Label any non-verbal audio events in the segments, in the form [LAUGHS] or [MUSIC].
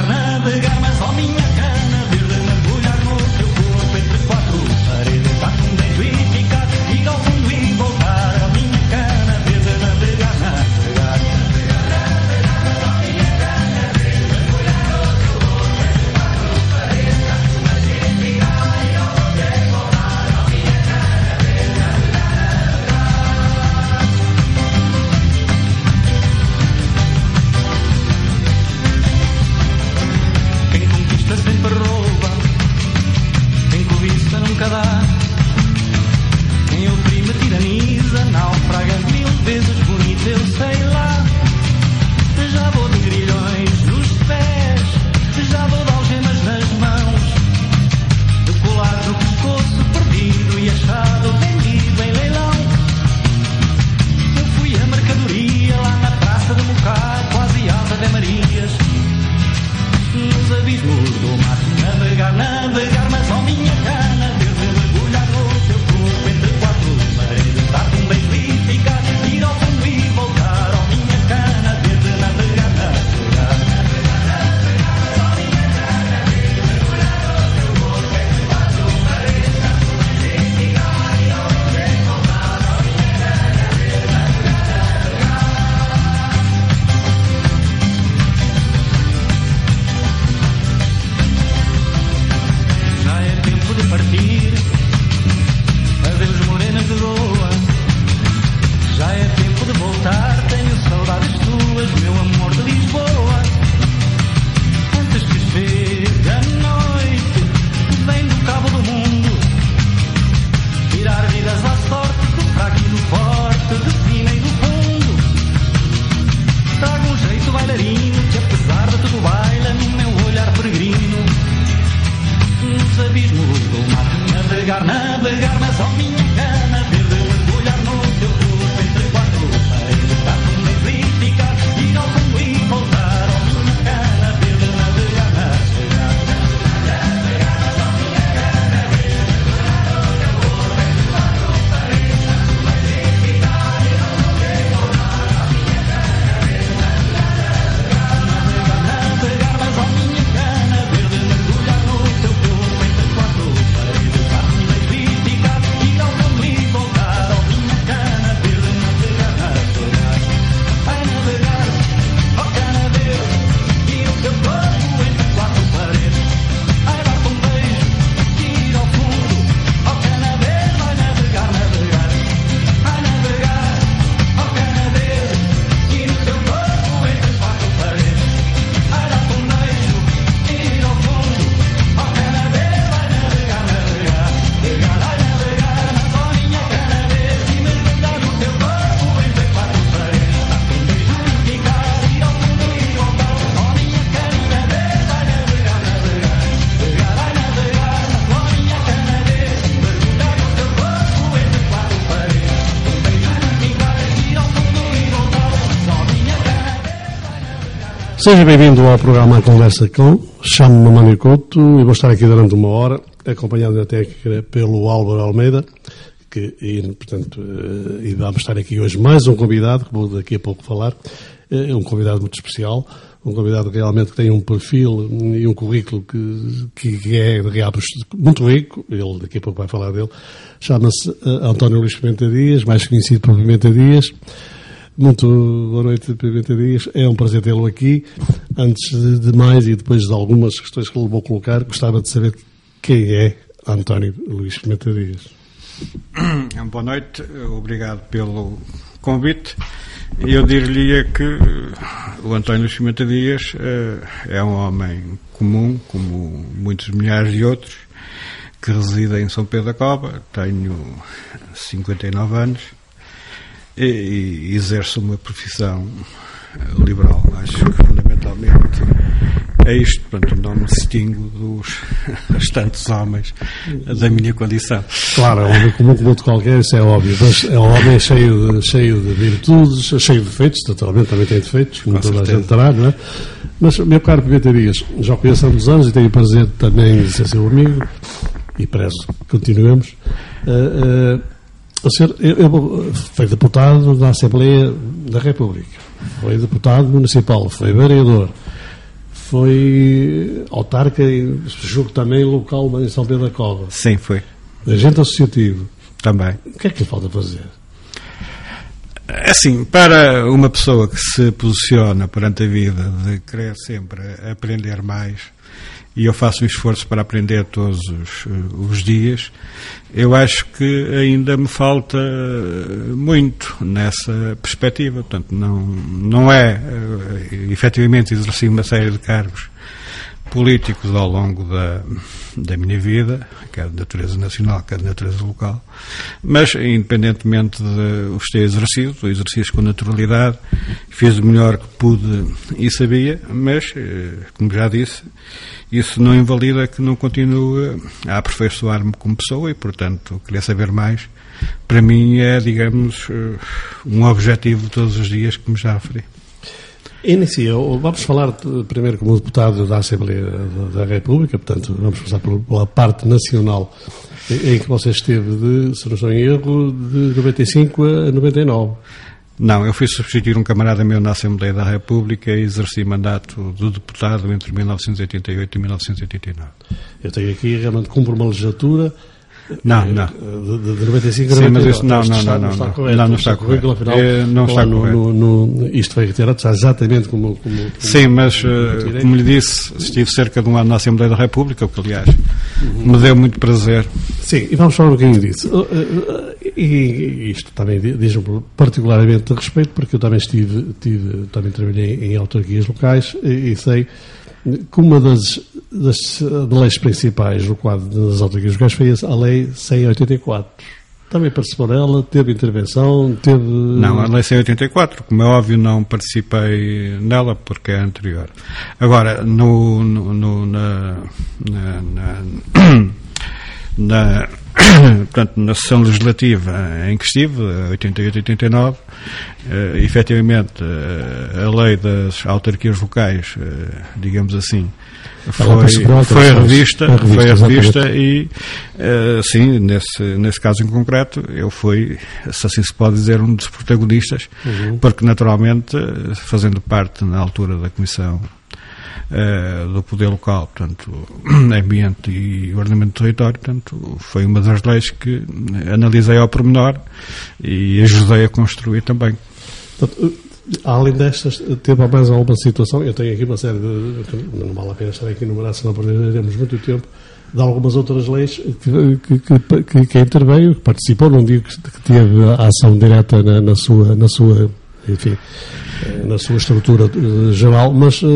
karnatı karnatı Seja bem-vindo ao programa Conversa Com. Chamo-me Mário Couto e vou estar aqui durante uma hora, acompanhado técnica pelo Álvaro Almeida, que, e, portanto, eh, e vamos estar aqui hoje mais um convidado, que vou daqui a pouco falar, é um convidado muito especial, um convidado realmente que tem um perfil e um currículo que, que, é muito rico, ele daqui a pouco vai falar dele, chama-se eh, António Luís Pimenta Dias, mais conhecido por Pimenta Dias, muito boa noite, Pimenta Dias. É um prazer tê-lo aqui. Antes de, mais e depois de algumas questões que lhe vou colocar, gostava de saber quem é António Luís Pimenta Dias. Boa noite, obrigado pelo convite. Eu dir-lhe que eh, o António Cimenta Dias eh, é um homem comum, como muitos milhares de outros, que reside em São Pedro da Cova. Tenho 59 anos e, e exerço uma profissão liberal. Acho que fundamentalmente é isto, portanto, não me distingo dos [LAUGHS] restantes homens da minha condição. Claro, é um homem comum como outro qualquer, isso é óbvio. Mas é um homem cheio de, cheio de virtudes, cheio de defeitos, naturalmente também tem defeitos, como Com toda certeza. a gente terá, não é? Mas, meu caro Pimenta Dias, já conheço há muitos anos e tenho o prazer também de ser seu amigo e prezo que continuemos. Uh, uh, senhor, eu, eu fui deputado da Assembleia da República, foi deputado municipal, foi vereador, foi autarca e julgo também local em São Pedro da Cova, Sim, foi. agente associativo. Também. O que é que lhe falta fazer? Assim, para uma pessoa que se posiciona perante a vida de querer sempre aprender mais, e eu faço um esforço para aprender todos os, eh, os dias, eu acho que ainda me falta eh, muito nessa perspectiva. Portanto, não, não é eh, efetivamente exercer uma série de cargos políticos ao longo da, da minha vida, quer de natureza nacional, quer de natureza local, mas independentemente de os ter exercido, o exercício com naturalidade, fiz o melhor que pude e sabia, mas, eh, como já disse, isso não invalida que não continue a aperfeiçoar-me como pessoa e, portanto, querer saber mais, para mim é, digamos, eh, um objetivo todos os dias me já referi. Inicia, vamos falar primeiro como deputado da Assembleia da, República, portanto, vamos começar pela, parte nacional, em, em que você esteve, de, se não estou em erro, de 95 a 99. Não, eu fui substituir um camarada meu na Assembleia da República e exerci mandato de deputado entre 1988 e 1989. Eu tenho aqui, realmente, cumpro uma legislatura. Não, eh, não. De, de, de 95 a Sim, 99. mas isso- não, Isto não, não, não, está não. correto. Não, não está correto. afinal, Eh, não lá está no, no- isto foi retirado, está exatamente como. como, Sim, mas, como eh, como lhe disse, estive cerca de um ano na Assembleia da República, o que, aliás, me deu muito prazer. Sim, e vamos falar um bocadinho disso. Uh, uh, E, isto também di- diz-me particularmente de respeito, porque eu também estive, tive, também trabalhei em autarquias locais e sei que uma das, das leis principais no quadro das autarquias locais foi a lei 184. Também participou nela, teve intervenção, teve... Não, a Lei 184, como é óbvio, não participei nela porque é anterior. Agora, no, no- no- na, na, na, [CLEARS THROAT] na- [COUGHS] portanto, na sessão legislativa em que estive, 88-89, eh, efetivamente eh, a lei das autarquias locais, eh, digamos assim, foi, foi revista, Foi revista, e, eh, sim, nesse, nesse caso em concreto, eu fui, se assim se pode dizer, um dos protagonistas, porque naturalmente, fazendo parte na altura da Comissão eh, do Poder Local, portanto, Ambiente e Ordenamento do Território, portanto, foi uma das leis que analisei ao pormenor e ajudei a construir também. Uh, além destas, teve mais alguma situação? Eu tenho aqui uma série de. Não vale a pena estar aqui enumerar, senão perderemos muito tempo. De algumas outras leis que, que, que, que, interveio, que participou, não digo que, teve ação direta na, na sua, na sua, enfim, eh, na sua estrutura eh, geral, mas eh,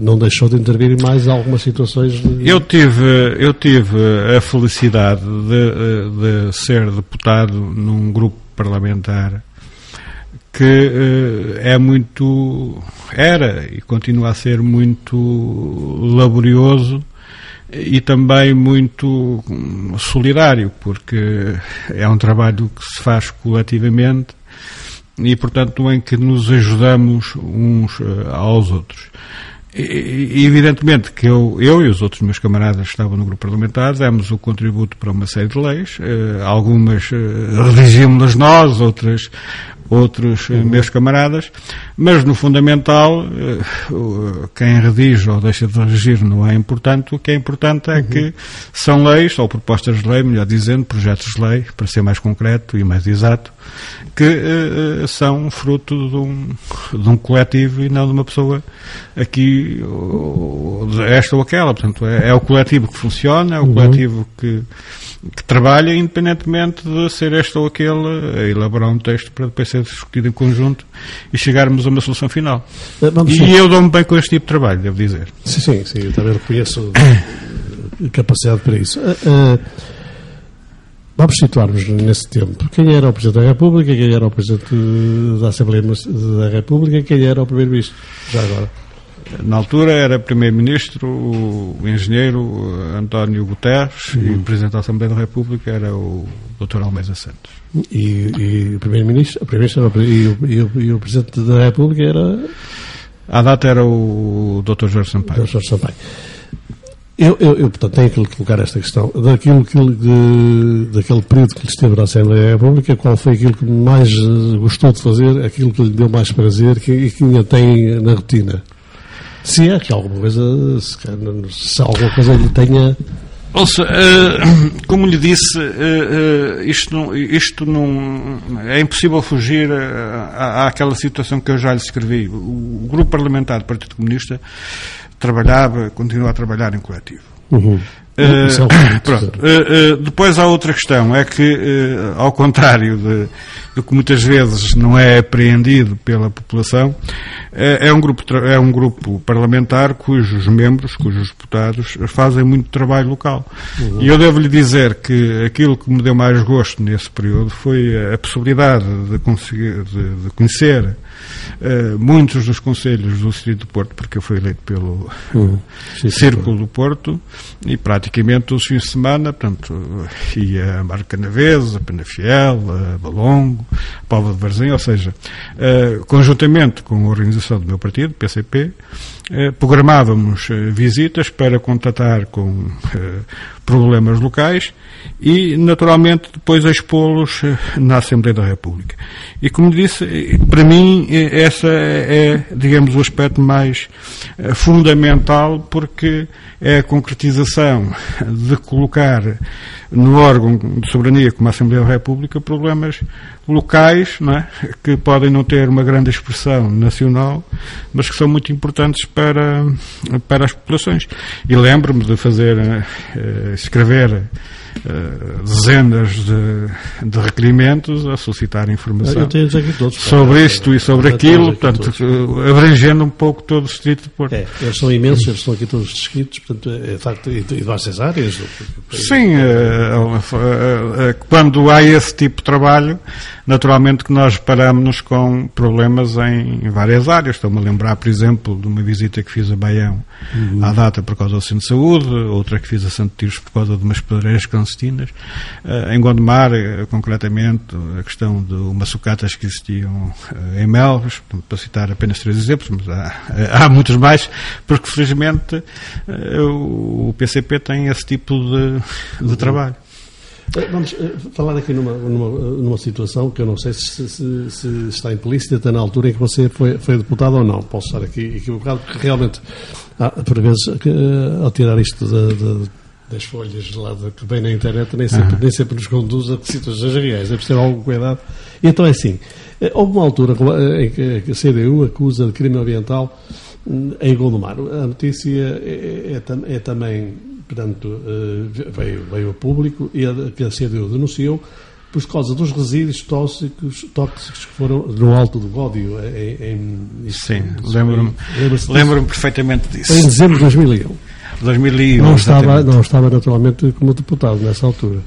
não deixou de intervir em mais algumas situações. de- Eu tive, eu tive a felicidade de, de ser deputado num grupo parlamentar que eh, é muito, era e continua a ser muito laborioso e também muito hum, solidário, porque é um trabalho que se faz coletivamente e, portanto, em que nos ajudamos uns eh, aos outros. E, evidentemente que eu, eu e os outros meus camaradas que estavam no grupo parlamentar demos o contributo para uma série de leis, eh, algumas eh, redigimos-las nós, outras outros eh, meus camaradas, mas no fundamental eh, quem redige ou deixa de redigir não é importante, o que é importante é que são leis, ou propostas de lei, melhor dizendo, projetos de lei, para ser mais concreto e mais exato, que eh, são fruto de um, de um coletivo e não de uma pessoa aqui, ou esta ou aquela. Portanto, é, é o coletivo que funciona, é o coletivo que, que trabalha, independentemente de ser este ou aquele, a elaborar um texto para depois ser discutido em conjunto e chegarmos a uma solução final. Eh, vamos E eu dou-me bem com este tipo de trabalho, devo dizer. Sim, sim, sim, eu também reconheço eh, capacidade para isso. Eh, eh, vamos situar-nos nesse tempo. Quem era o Presidente da República, quem era o Presidente da Assembleia da República, quem era o Primeiro-Ministro, já agora. Na altura era Primeiro-Ministro o engenheiro António Guterres e o Presidente da Assembleia da República era o Dr. Almeida Santos. E, e o Primeiro-Ministro primeiro e, o, e, e o Presidente da República era... À data era o Dr. Jorge Sampaio. Jorge Sampaio. Eu, eu, eu, portanto, tenho que colocar esta questão. Daquilo que, de, daquele período que lhe esteve na Assembleia da República, qual foi aquilo que mais gostou de fazer, aquilo que lhe deu mais prazer que, e que ainda tem na rotina? Se é que alguma coisa, se, se alguma coisa lhe tenha. Ouça, [CLEARS THROAT] como lhe disse, isto, não, isto não. É impossível fugir à, àquela situação que eu já lhe escrevi. O grupo parlamentar do Partido Comunista trabalhava, continua a trabalhar em coletivo. Uhum. Uh, [COUGHS] pronto. Uh, uh, depois há outra questão, é que, ao contrário de, de, que muitas vezes não é apreendido pela população, é, um grupo, é um grupo parlamentar cujos membros, cujos deputados, fazem muito trabalho local. Uhum. E eu devo-lhe dizer que aquilo que me deu mais gosto nesse período foi a possibilidade de, conseguir, de, de conhecer muitos dos conselhos do Distrito do Porto, porque eu fui eleito pelo uhum. Círculo do Porto, e praticamente todos os fins de semana, portanto, ia a Marca Navesa, a Penafiel, a Balongo, a Póvoa de Varzim, ou seja, uh, conjuntamente com a organização do meu partido, PCP, uh, programávamos uh, visitas para contatar com problemas locais e, naturalmente, depois expô-los na Assembleia da República. E, como disse, para mim, esse é, digamos, o aspecto mais fundamental, porque é a concretização de colocar no órgão de soberania como a Assembleia da República problemas locais é? que podem não ter uma grande expressão nacional, mas que são muito importantes para, para as populações. E lembro-me de fazer, uh, escrever Uh, dezenas de, de, requerimentos a solicitar informação todos, sobre isto e sobre aquilo, portanto, uh, abrangendo um pouco todo o distrito de Porto. É, eles são imensos, eles estão aqui todos descritos, portanto, é, é facto, e, e várias áreas. Sim, uh, quando há esse tipo de trabalho, naturalmente que nós paramos com problemas em várias áreas. Estou-me a lembrar, por exemplo, de uma visita que fiz a Baião uhum. à data por causa do centro de saúde, outra que fiz a Santo Tiros por causa de umas pedreiras clandestinas. Uh, em Gondomar, uh, concretamente, a questão de umas sucatas que existiam uh, em Melros, para citar apenas três exemplos, mas há, há muitos mais, porque felizmente o PCP tem esse tipo de, de trabalho. Vamos falar aqui numa, numa, numa, situação que eu não sei se, se, se, está implícita na altura em que você foi, foi deputado ou não. Posso estar aqui equivocado, porque realmente, há, por vezes, ao tirar isto de, de, das folhas de lado que vem na internet, nem sempre, nem sempre nos conduz a situações reais. É preciso algum cuidado. Então é assim: houve uma altura em que a CDU acusa de crime ambiental hum, em Gondomar. A notícia é, é, é, é também portanto, eh, veio, veio a público e a, que a CDU denunciou por causa dos resíduos tóxicos, tóxicos que foram no Alto do Gódio. Em, em, Sim, lembro-me lembro perfeitamente disso. Em dezembro de 2001. 2001 não estava, não estava naturalmente como deputado nessa altura.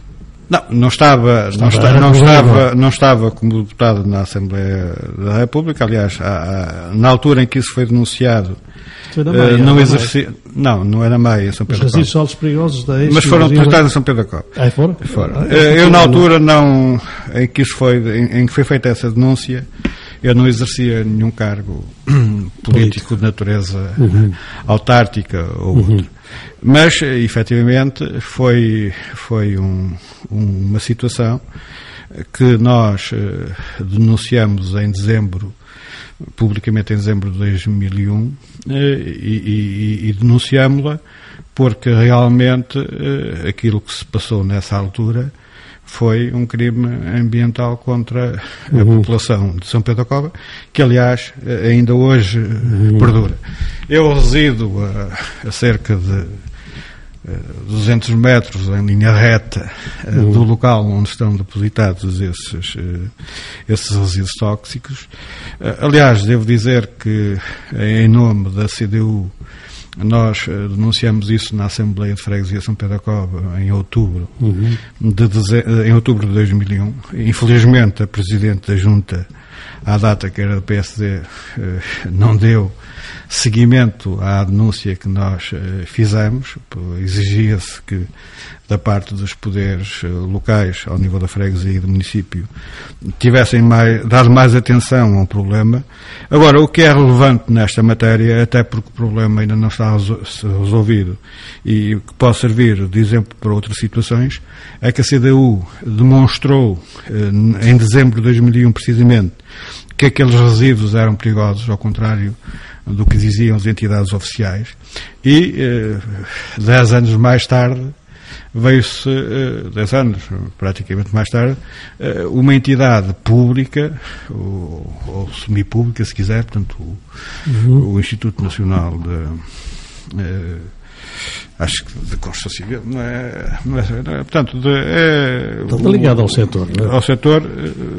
Não, não estava, estava não, está, não, estava, não estava como deputado na Assembleia da República. Aliás, na altura em que isso foi denunciado, Maia, uh, não exercia. Não, não era Maia, em São Pedro Os resíduos perigosos da Mas foram tratados em São Pedro da Copa. Ah, foram? foram. Ah, eu, na altura, não, em que, isso foi, em, em que foi feita essa denúncia, eu não exercia nenhum cargo [CLEARS THROAT] político de natureza uhum. autártica ou uhum. outro. Mas, efetivamente, foi, foi um, uma situação que nós uh, denunciamos em dezembro publicamente em dezembro de 2001 eh, e, e, e denunciámos-la porque realmente eh, aquilo que se passou nessa altura foi um crime ambiental contra a uhum. população de São Pedro da Cova, que aliás eh, ainda hoje uhum. perdura. Eu resido a, a cerca de 200 metros em linha reta uhum. do local onde estão depositados esses, esses resíduos tóxicos. Aliás, devo dizer que, em nome da CDU, Nós eh, denunciamos isso na Assembleia de Freguesia São Pedro Cova em outubro, de deze- eh, em outubro de 2001. Infelizmente, a Presidente da Junta, à data que era do PSD, eh, não deu seguimento à denúncia que nós eh, fizemos. Exigia-se que, da parte dos poderes eh, locais, ao nível da freguesia e do município, tivessem mais, dado mais atenção ao problema. Agora, o que é relevante nesta matéria, até porque o problema ainda não está resol- resolvido e que pode servir de exemplo para outras situações, é que a CDU demonstrou, eh, em dezembro de 2001 precisamente, que aqueles resíduos eram perigosos, ao contrário do que diziam as entidades oficiais, e eh, dez anos mais tarde veio-se, eh, dez anos praticamente mais tarde, eh, uma entidade pública, ou, ou semipública, se quiser, portanto, o, o Instituto Nacional de. eh, acho que de construção civil, não é, não é, não é portanto, de, é, Está ligado ao setor, não é? ao setor,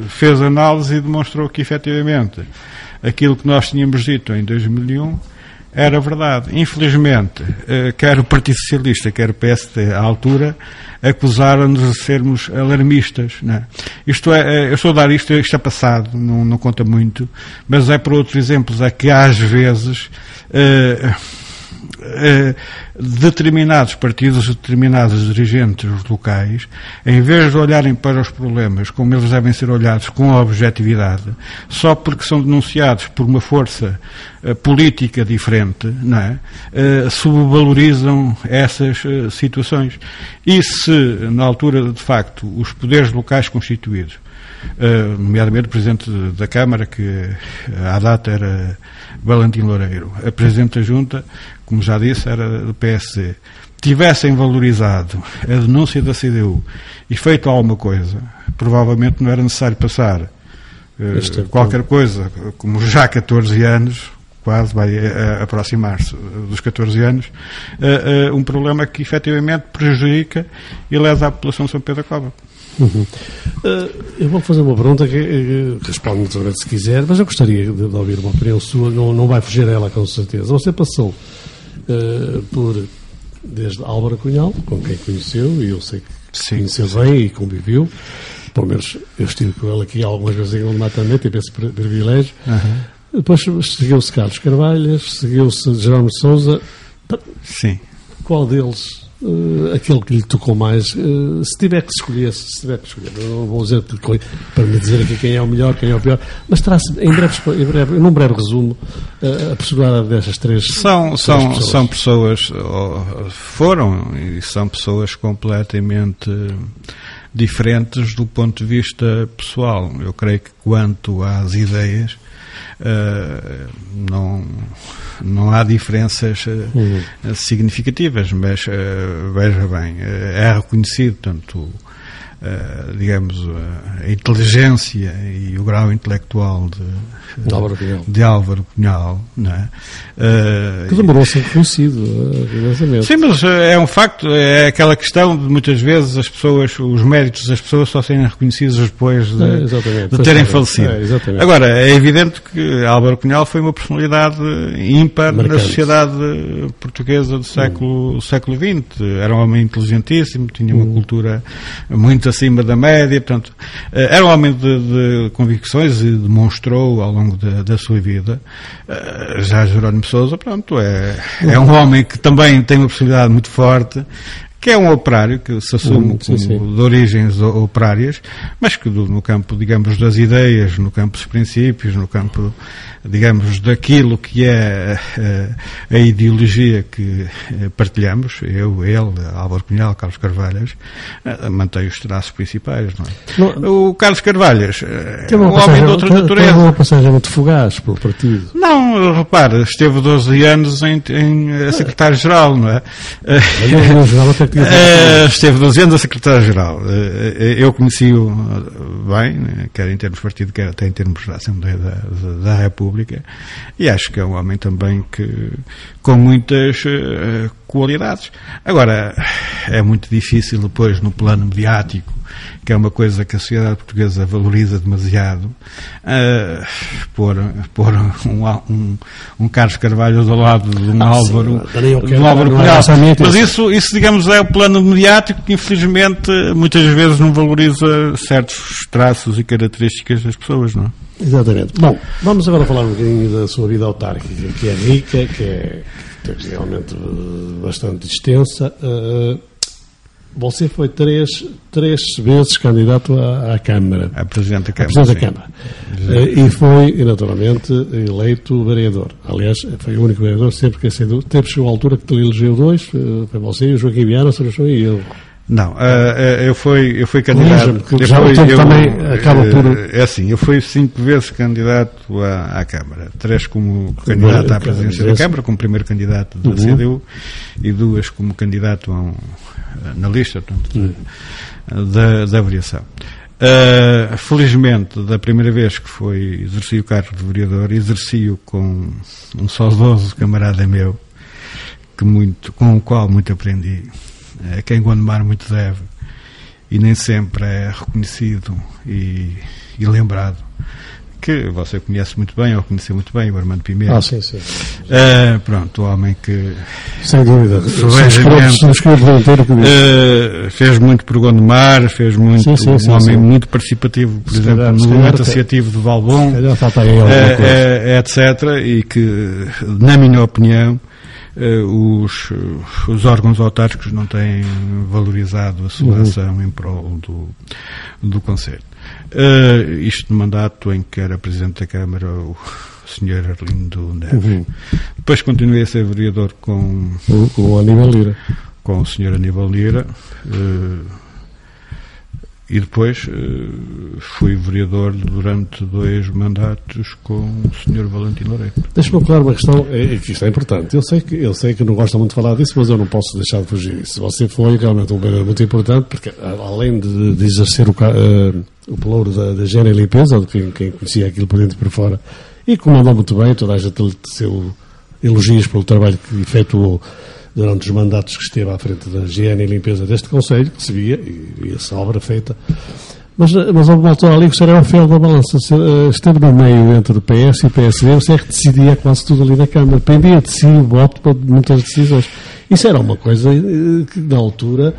fez análise e demonstrou que efetivamente aquilo que nós tínhamos dito em 2001 era verdade. Infelizmente, eh, quer o Partido Socialista, quer o PSD, à altura, acusaram-nos de sermos alarmistas. É? Isto é, eh, eu estou a dar isto, isto é passado, não, não conta muito, mas é por outros exemplos, é que às vezes. eh, determinados partidos, determinados dirigentes locais, em vez de olharem para os problemas como eles devem ser olhados com objetividade, só porque são denunciados por uma força eh, política diferente, não é? Eh, subvalorizam essas eh, situações. E se, na altura, de facto, os poderes locais constituídos nomeadamente o Presidente da Câmara, que à data era Valentim Loureiro, a Presidente da Junta, como já disse, era do PSD, tivessem valorizado a denúncia da CDU e feito alguma coisa, provavelmente não era necessário passar uh, qualquer coisa, como já há 14 anos, quase vai uh, aproximar-se dos 14 anos, uh, um problema que efetivamente prejudica e lesa a população de São Pedro da Cova. Uhum. Uh, eu vou fazer uma pergunta que uh, responde naturalmente se quiser, mas eu gostaria de, de, ouvir uma opinião sua, não, não vai fugir a ela com certeza. Você passou uh, por, desde Álvaro Cunhal, com quem conheceu, e eu sei que Sim, conheceu bem e conviveu, pelo menos eu estive com ele aqui algumas vezes em Matamete, tive esse privilégio. Uhum. Depois seguiu-se Carlos Carvalhas, seguiu-se Jerónimo Souza. Sim. Qual deles uh, aquele que lhe tocou mais, uh, se tiver que escolher, se tiver que escolher, eu não vou dizer para me dizer aqui quem é o melhor, quem é o pior, mas trace em breve, em breve num breve resumo, uh, a personalidade destas três são três são pessoas. são pessoas foram e são pessoas completamente diferentes do ponto de vista pessoal. Eu creio que quanto às ideias Uh, não, não há diferenças uh, uhum. significativas, mas uh, veja bem, é reconhecido tanto digamos a inteligência e o grau intelectual de, de Álvaro Cunhal, de Álvaro Cunhal não é? que demorou a ser reconhecido uh, sim, mas é um facto é aquela questão de muitas vezes as pessoas os méritos das pessoas só serem reconhecidos depois de, é, de terem falecido agora é evidente que Álvaro Cunhal foi uma personalidade ímpar Marcante. na sociedade portuguesa do século, hum. século XX era um homem inteligentíssimo tinha uma hum. cultura muito acima da média, portanto, era um homem de, de convicções e demonstrou ao longo da, da sua vida. Já Jerónimo Souza, pronto, é, é um homem que também tem uma personalidade muito forte, que é um operário que se assume Hum, sim, como sim. de origens operárias, mas que do- no campo, digamos, das ideias, no campo dos princípios, no campo, digamos, daquilo que é eh, a ideologia que eh, partilhamos, eu, ele, Álvaro Cunhal, Carlos Carvalhas, eh, mantém os traços principais, não é? O Carlos Carvalhas é Teve um homem de outra teve natureza. uma passagem muito fugaz pelo partido. Não, repare, esteve 12 anos em, em eh, secretário-geral, não é? Mas tinha- Eh, esteve 12 anos a secretário-geral. Eh, eu conheci-o eh, bem, eh, quer em termos de partido, quer até em termos da Assembleia da, da- da República, e acho que é um homem também que, com muitas eh, qualidades. Agora, é muito difícil depois no plano mediático, que é uma coisa que a sociedade portuguesa valoriza demasiado, uh, pôr, pôr um, um, um Carlos Carvalho do lado de um Ah, Álvaro, de um Álvaro Cunhal. Mas isso. isso, digamos, é o plano mediático que, infelizmente, muitas vezes não valoriza certos traços e características das pessoas, não é? Exatamente. Bom, vamos agora falar um bocadinho da sua vida autárquica, que é rica, que é realmente eh, bastante extensa. Eh, você foi três, três vezes candidato à, à Câmara. A Presidente da a Câmara. Presidente da. Câmara. Eh, E foi, naturalmente, eleito vereador. Aliás, foi o único vereador sempre que sendo. Teve chegou a altura que ele elegeu dois, eh, foi você e o Joaquim Viana, não estou e eu. Não, eh, eh, eu fui, eu fui candidato. Eu já o fui- tempo eu, também acaba eh, por- É assim, eu fui cinco vezes candidato à, à Câmara. Três como candidato à presidência da Câmara, como primeiro candidato da Uhum. CDU, e duas como candidato a um, na lista portanto, da, da variação. Eh, felizmente, da primeira vez que foi exerci o cargo de vereador, exerci-o com um saudoso camarada meu, que muito, com o qual muito aprendi. É quem Gondomar muito deve e nem sempre é reconhecido e, e lembrado. Que você conhece muito bem, ou conheceu muito bem, o Armando Pimenta. Ah, sim, sim. Eh, pronto, o homem que Sem dúvida. Eh, fez muito por Gondomar, fez muito, Sim, sim, sim, um homem sim. muito participativo, por Se exemplo, calhar- no movimento associativo de Valbom. É, é, é, etc. E que, na minha opinião, os, os órgãos autárquicos não têm valorizado a sua Uhum. ação em prol do, do Conselho. Eh, isto no mandato em que era Presidente da Câmara o Sr. Arlindo Neves. Uhum. Depois continuei a ser vereador com, O, o Aníbal Lira. com o Sr. Aníbal Lira. eh, e depois eh, fui vereador durante dois mandatos com o Sr. Valentim Loureiro. Deixa-me colocar uma questão, é, é que isto é importante. Eu sei, que, eu sei que não gosta muito de falar disso, mas eu não posso deixar de fugir disso. Você foi realmente um vereador muito importante, porque além de, de exercer o, eh, o pelouro da, da higiene e limpeza, de quem, quem conhecia aquilo por dentro e por fora, e comandou muito bem, toda a gente lhe teceu elogios pelo trabalho que efetuou durante os mandatos que esteve à frente da higiene e limpeza deste Conselho, que se via, e, e essa obra feita. Mas, mas houve uma altura ali que o senhor era o fiel da balança. Eh, Esteve no meio entre o PS e o PSD, você é que decidia quase tudo ali na Câmara. Pendia de si o voto para muitas decisões. Isso era uma coisa eh, que, na altura,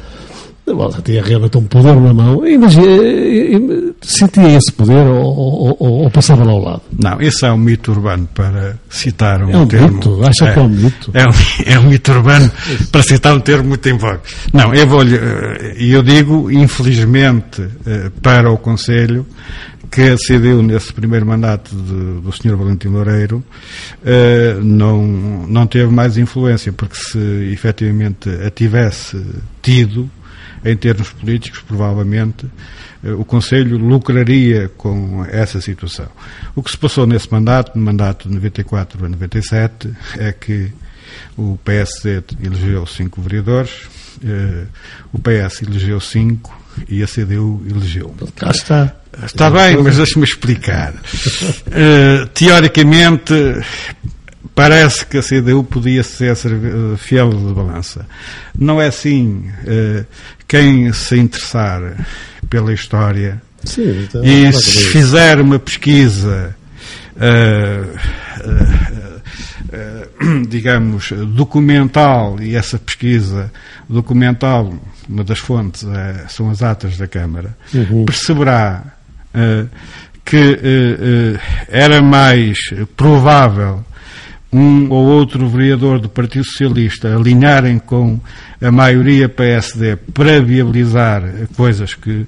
você tinha realmente um poder na mão. Imagina, eh, eh, sentia esse poder ou, ou, ou, passava lá ao lado? Não, esse é um mito urbano, para citar um, É um termo. mito? Acha que é um mito? É um, é um mito urbano, para citar um termo muito em voga. Não, eu vou e eu digo, infelizmente, eh, para o Conselho, que a CDU, nesse primeiro mandato de- do Sr. Valentim Loureiro, eh, não, não teve mais influência, porque se efetivamente a tivesse tido, em termos políticos, provavelmente, eh, o Conselho lucraria com essa situação. O que se passou nesse mandato, no mandato de 94 a 97, é que o PSD elegeu cinco vereadores, eh, o PS elegeu cinco e a CDU elegeu. Cá está. Está bem, mas deixe-me explicar. [LAUGHS] Eh, teoricamente, parece que a CDU podia ser eh, fiel de balança. Não é assim. Eh, quem se interessar pela história Sim, então, e se fizer uma pesquisa, eh, [COUGHS] digamos, documental, e essa pesquisa documental, uma das fontes eh, são as atas da Câmara, Uhum. perceberá que era mais provável um ou outro vereador do Partido Socialista alinharem com a maioria PSD para viabilizar coisas que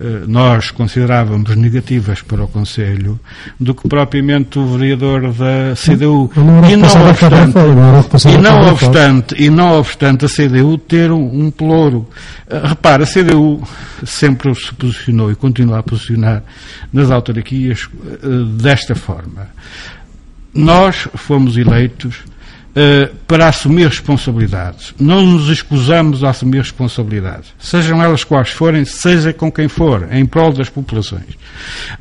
eh, nós considerávamos negativas para o Conselho do que propriamente o vereador da CDU. E não obstante, e não obstante, e não obstante a CDU ter um, um pelouro. Eh, repara, a CDU sempre se posicionou e continua a posicionar nas autarquias eh, desta forma. Nós fomos eleitos eh, para assumir responsabilidades. Não nos escusamos a assumir responsabilidades, sejam elas quais forem, seja com quem for, em prol das populações.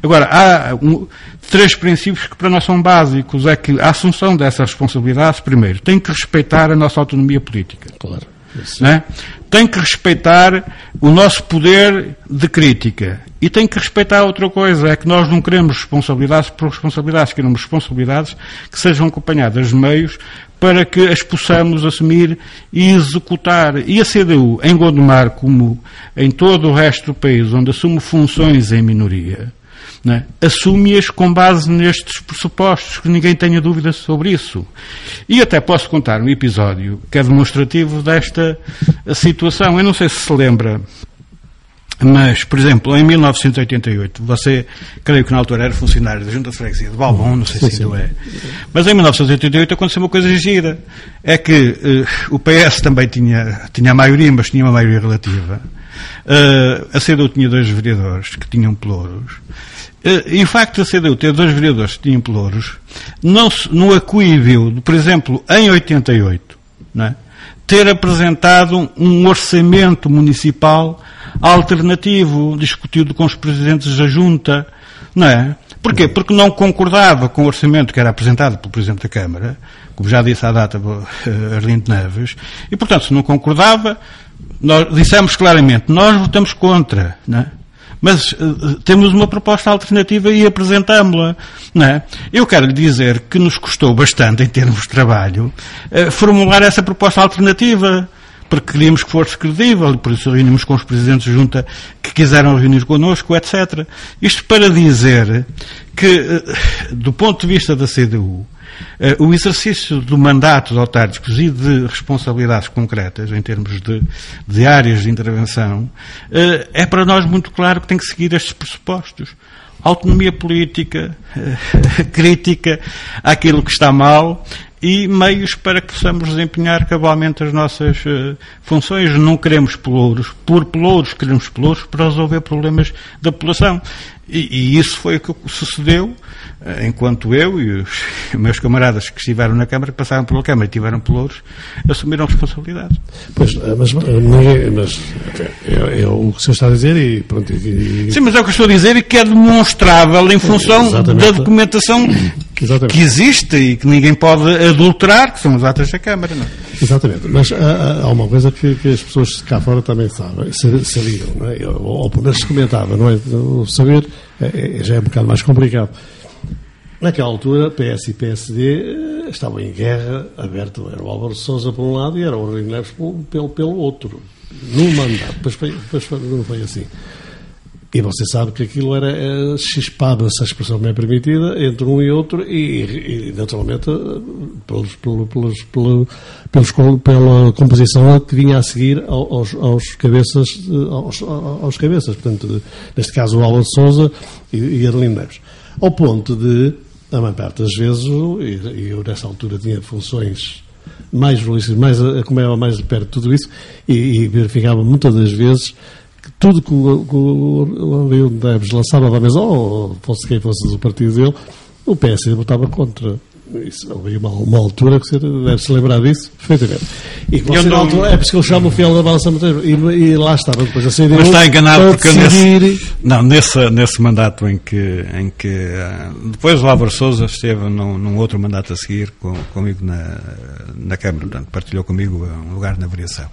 Agora, há um, três princípios que para nós são básicos. É que a assunção dessas responsabilidades, primeiro, tem que respeitar a nossa autonomia política. Claro. Isso. Tem que respeitar o nosso poder de crítica. E tem que respeitar outra coisa, é que nós não queremos responsabilidades por responsabilidades, queremos responsabilidades que sejam acompanhadas de meios para que as possamos assumir e executar. E a CDU, em Gondomar, como em todo o resto do país, onde assume funções em minoria, né, assume-as com base nestes pressupostos, que ninguém tenha dúvidas sobre isso. E até posso contar um episódio que é demonstrativo desta situação. Eu não sei se se lembra, mas, por exemplo, em 1988, você, creio que na altura era funcionário da Junta de Freguesia de Balbon, não sei se ainda é, mas em 1988 aconteceu uma coisa gira. É que eh, o PS também tinha, tinha a maioria, mas tinha uma maioria relativa. Eh, a CDU tinha dois vereadores que tinham pelouros. Eh, E o facto da CDU ter dois vereadores que tinham pelouros não, não a de, por exemplo, em 88, não é? ter apresentado um orçamento municipal alternativo, discutido com os presidentes da Junta, não é? Porquê? Porque não concordava com o orçamento que era apresentado pelo Presidente da Câmara, como já disse à data eh, Arlindo Neves, e portanto, se não concordava, nós dissemos claramente, nós votamos contra, não é? Mas eh, temos uma proposta alternativa e apresentámos-la. Não é? Eu quero lhe dizer que nos custou bastante, em termos de trabalho, eh, formular essa proposta alternativa. Porque queríamos que fosse credível, por isso reunimos com os presidentes de junta que quiseram reunir connosco, etc. Isto para dizer que, eh, do ponto de vista da CDU, o exercício do mandato de autárquicos e de responsabilidades concretas, em termos de, de áreas de intervenção, eh, é para nós muito claro que tem que seguir estes pressupostos. Autonomia política, eh, [LAUGHS] crítica àquilo que está mal e meios para que possamos desempenhar cabalmente as nossas eh, funções. Não queremos pelouros por pelouros, queremos pelouros para resolver problemas da população. E, e isso foi o que sucedeu eh, enquanto eu e os [LAUGHS] meus camaradas que estiveram na Câmara, que passaram pela Câmara e tiveram pelouros, assumiram responsabilidades. Pois, eh, mas, ninguém, mas é, é o que o senhor está a dizer e pronto. E, Sim, mas é o que eu estou a dizer e que é demonstrável em função Exatamente. da documentação [CLEARS THROAT] Exatamente. que existe e que ninguém pode adulterar, que são os atos da Câmara. Não? é? Exatamente, mas há, há- há uma coisa que, que as pessoas cá fora também sabem, sa- sabiam, não é? ou, ou pelo menos se comentava, não é? O saber é- já é um bocado mais complicado. Naquela altura, PS e PSD eh, estavam em guerra aberta, era o Álvaro de Souza por um lado e era o Rui Neves pelo, pelo, pelo outro, num mandato, depois, foi, depois foi- não foi assim. E você sabe que aquilo era eh, chispado, se a expressão é permitida, entre um e outro, e, e, naturalmente eh, pelos, pelo- pelos, pelo- pelos, com- pela composição que vinha a seguir ao- aos, aos cabeças, eh, aos, aos cabeças, portanto, neste caso o de Souza e, e Neves. Ao ponto de, a maior parte das vezes, e, eu nessa altura tinha funções mais jornalistas, mais, acompanhava mais de perto tudo isso, e, e verificava muitas das vezes tudo que o, que o Leon lançava da mesa, ou fosse quem fosse do partido dele, o PSD votava contra. Isso, houve uma, uma altura que você deve se lembrar disso perfeitamente. E Eu você, na não- altura, é por isso que eu chamo o fiel da balança e, e lá estava depois a CDU Mas está enganado porque decidir, nesse, não, nesse, nesse mandato em que, em que ah, depois o Álvaro Souza esteve num, num outro mandato a seguir com, comigo na, na Câmara, portanto, partilhou comigo um lugar na variação.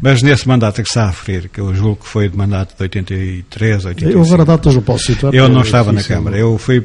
Mas nesse mandato a que está a referir, que eu julgo que foi de mandato de 83, Eu 85. agora datas não posso situar. Eu não porque estava na é- Câmara. Eu fui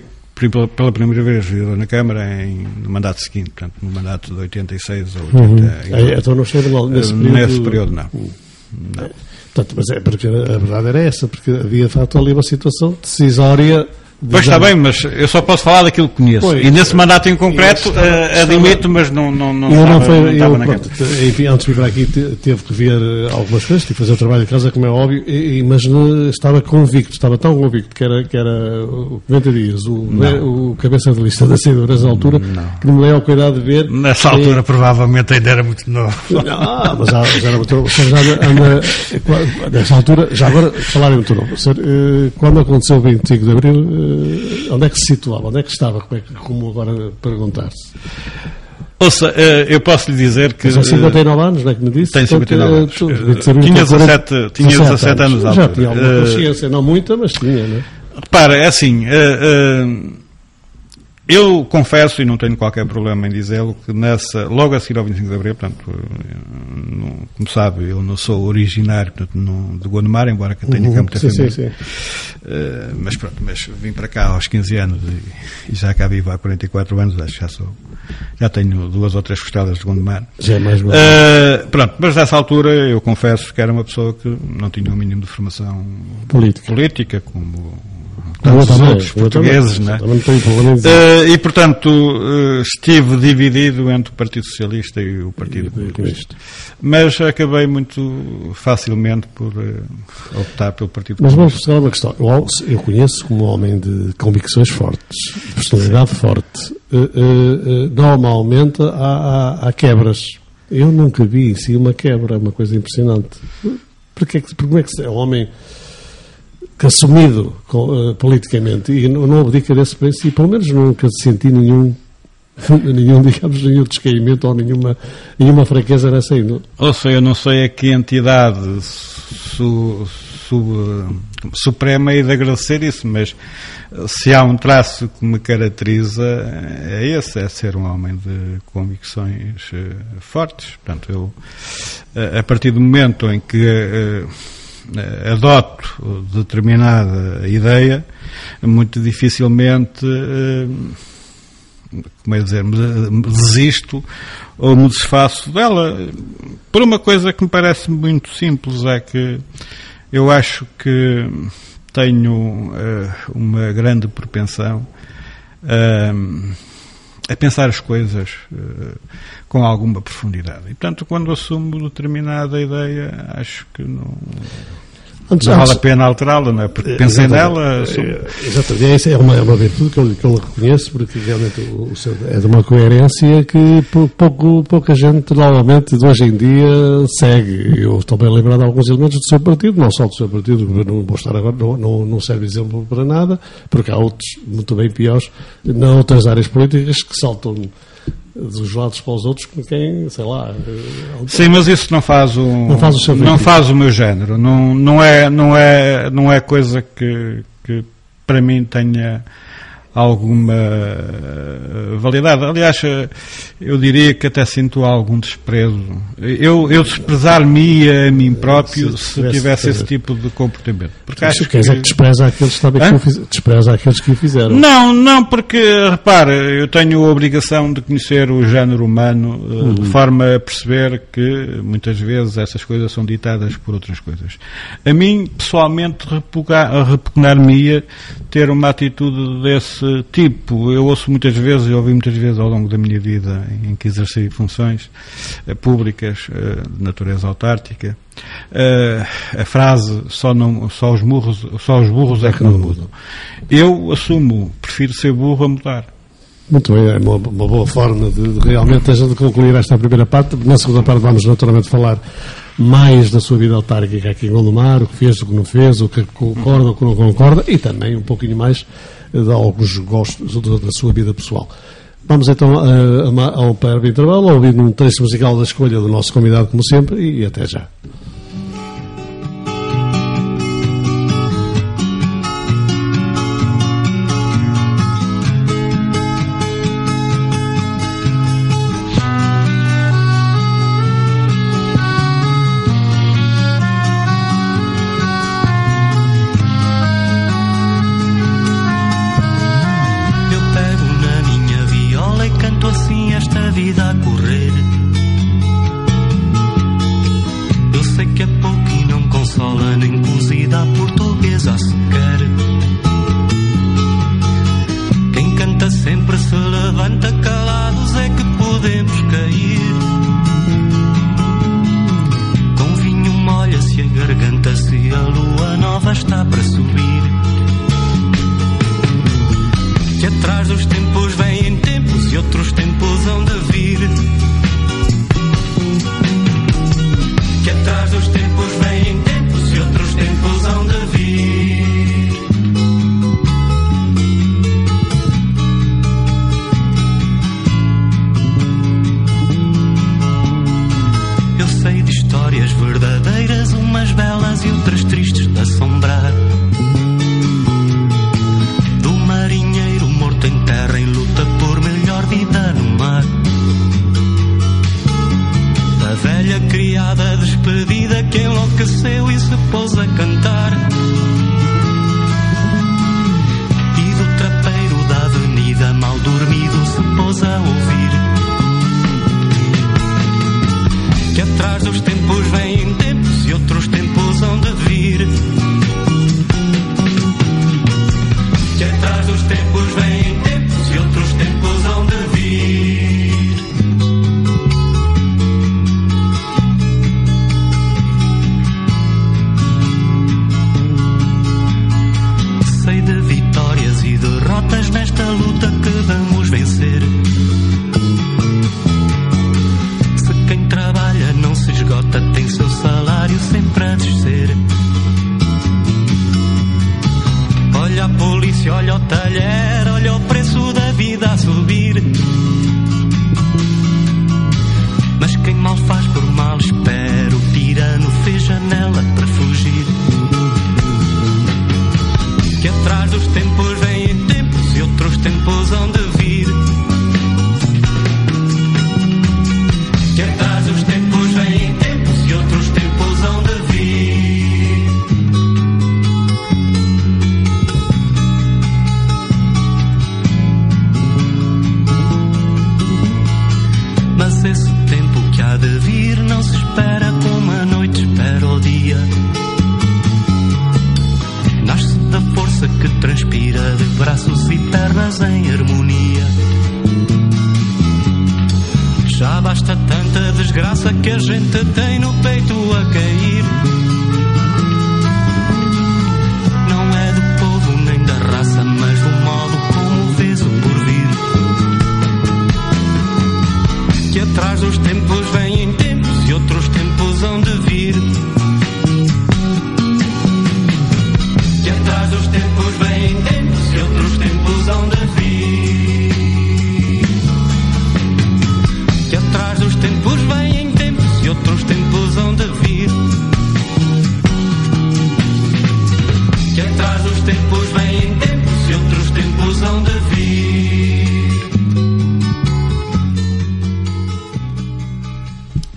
pela primeira vez vereador na Câmara em, no mandato seguinte, portanto, no mandato de 86 ou 80. É, então não esteve no- nesse período. Nesse período, não. não. Portanto, mas é porque a verdade era essa, porque havia de facto ali uma situação decisória. Pois está bem, mas eu só posso falar daquilo que conheço. Pois. e nesse mandato em concreto, E estava- eh, estava- admito, mas não, não, não, Eu não estava, foi, não estava eu, na pronto, Câmara. enfim, antes de vir para aqui te- teve que ver eh, algumas coisas, tive que fazer o trabalho de casa, como é óbvio, e, e- mas eh, estava convicto, estava tão convicto que era, que era o 90 dias, o, o cabeça de lista da CDU nessa altura, que não me dei ao cuidado de ver. Nessa eh, altura, provavelmente, ainda era muito novo. [LAUGHS] Ah, mas já, já era muito novo. Já anda, nessa altura, já agora, falar em muito novo. Eh, quando aconteceu o 25 de Abril, eh, onde é que se situava? Onde é que estava? Como, é que, como agora perguntar-se? Ouça, eh, eu posso lhe dizer que. São eh, 59 anos, não é que me disse? Tem Portanto, 59 anos. eh, tu- Eh, tinha 40, 17 tinha 17 anos à Já tinha alguma Eh, consciência, não muita, mas tinha, não é? Repara, é assim, eh, eh, eu confesso, e não tenho qualquer problema em dizê-lo, que nessa, logo a seguir ao 25 de Abril, portanto, não- como sabe, eu não sou originário portanto, não, de Gondomar, embora que tenha cá muita Uhum. sim, sim, sim. Eh, mas pronto, mas vim para cá aos 15 anos e, e já cá vivo há 44 anos, acho que já sou, já tenho duas ou três costelas de Gondomar. Já é mais bom. Eh, pronto, mas nessa altura eu confesso que era uma pessoa que não tinha o mínimo de formação Política. política, como Também, outros portugueses, também, né? Também dizer. Eh, e portanto eh, estive dividido entre o Partido Socialista e o Partido Comunista. Mas acabei muito facilmente por eh, optar pelo Partido Mas vamos buscar uma questão. Eu, eu conheço como homem de convicções fortes, de personalidade forte. Eh, eh, normalmente há, há- há quebras. Eu nunca vi em si uma quebra, é uma coisa impressionante. Porque é que, como é que se é um homem assumido eh, politicamente e não, não abdica desse princípio, pelo menos nunca senti nenhum, [LAUGHS] nenhum, digamos, nenhum descaimento ou nenhuma, nenhuma fraqueza nessa índole. Ou seja, eu não sei a que entidade su, su- suprema é de agradecer isso, mas eh, se há um traço que me caracteriza é esse, é ser um homem de convicções eh, fortes. Portanto, eu, a partir do momento em que adoto determinada ideia, muito dificilmente eh, como é dizer, desisto ou me desfaço dela. Por uma coisa que me parece muito simples é que eu acho que tenho eh, uma grande propensão eh, a pensar as coisas eh, com alguma profundidade. E portanto quando assumo determinada ideia acho que não, Antes, não vale a pena alterá-la não é? porque pensei Exatamente. nela. É, Exatamente, é, é uma, é uma virtude que eu, que eu reconheço, porque realmente o, o seu é de uma coerência que pou- pouco, pouca gente normalmente de hoje em dia segue. Eu estou bem lembrado de alguns elementos do seu partido, não só do seu partido, não vou estar agora, não, não, não serve exemplo para nada, porque há outros muito bem piores, em outras áreas políticas que saltam dos lados para os outros com quem, sei lá. Sim, mas isso não faz o Não faz o seu não faz o meu género. Não, não é não é não é coisa que, que para mim tenha alguma eh, validade. Aliás, eh, eu diria que até sinto algum desprezo. Eu, eu desprezar-me a mim próprio Se se, tivesse esse tipo de comportamento. Porque Acho que, que despreza aqueles que, que o fiz- despreza aqueles que o fizeram. Não, não, porque, repare, eu tenho a obrigação de conhecer o género humano eh, de forma a perceber que muitas vezes essas coisas são ditadas por outras coisas. A mim, pessoalmente, repugnar-me-ia ter uma atitude desse tipo. Eu ouço muitas vezes, e ouvi muitas vezes ao longo da minha vida em que exerci funções eh, públicas eh, de natureza autártica, eh, a frase só, não, só, os burros, só os burros é que não mudam. Eu assumo, prefiro ser burro a mudar. Muito bem, é uma, uma boa forma de, de realmente a gente concluir esta primeira parte. Na segunda parte vamos naturalmente falar mais da sua vida autárquica aqui em Gondomar, o que fez, o que não fez, o que concorda, o que não concorda e também um pouquinho mais de alguns gostos da sua vida pessoal. Vamos então a, a, uma- a um breve intervalo, a ouvir um texto musical da escolha do nosso convidado, como sempre, e até já. Que a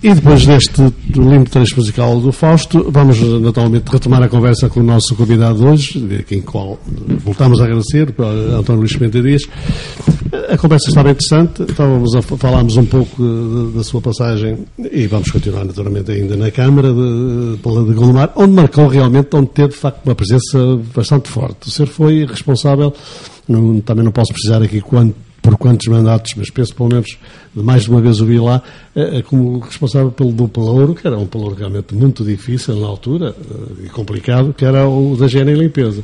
E depois deste lindo trecho musical do Fausto, vamos naturalmente retomar a conversa com o nosso convidado hoje, de quem qual voltamos a agradecer, António Luís Pimenta Dias. A conversa estava interessante, estávamos a falámos um pouco de- da sua passagem e vamos continuar naturalmente ainda na Câmara de, de Gondomar, onde marcou realmente, onde teve de facto uma presença bastante forte. O senhor foi responsável, não- também não posso precisar aqui quanto por quantos mandatos, mas penso pelo menos mais de uma vez o vi lá, eh, eh, como responsável pelo do Pelouro, que era um pelouro realmente muito difícil na altura eh, e complicado, que era o da higiene e limpeza.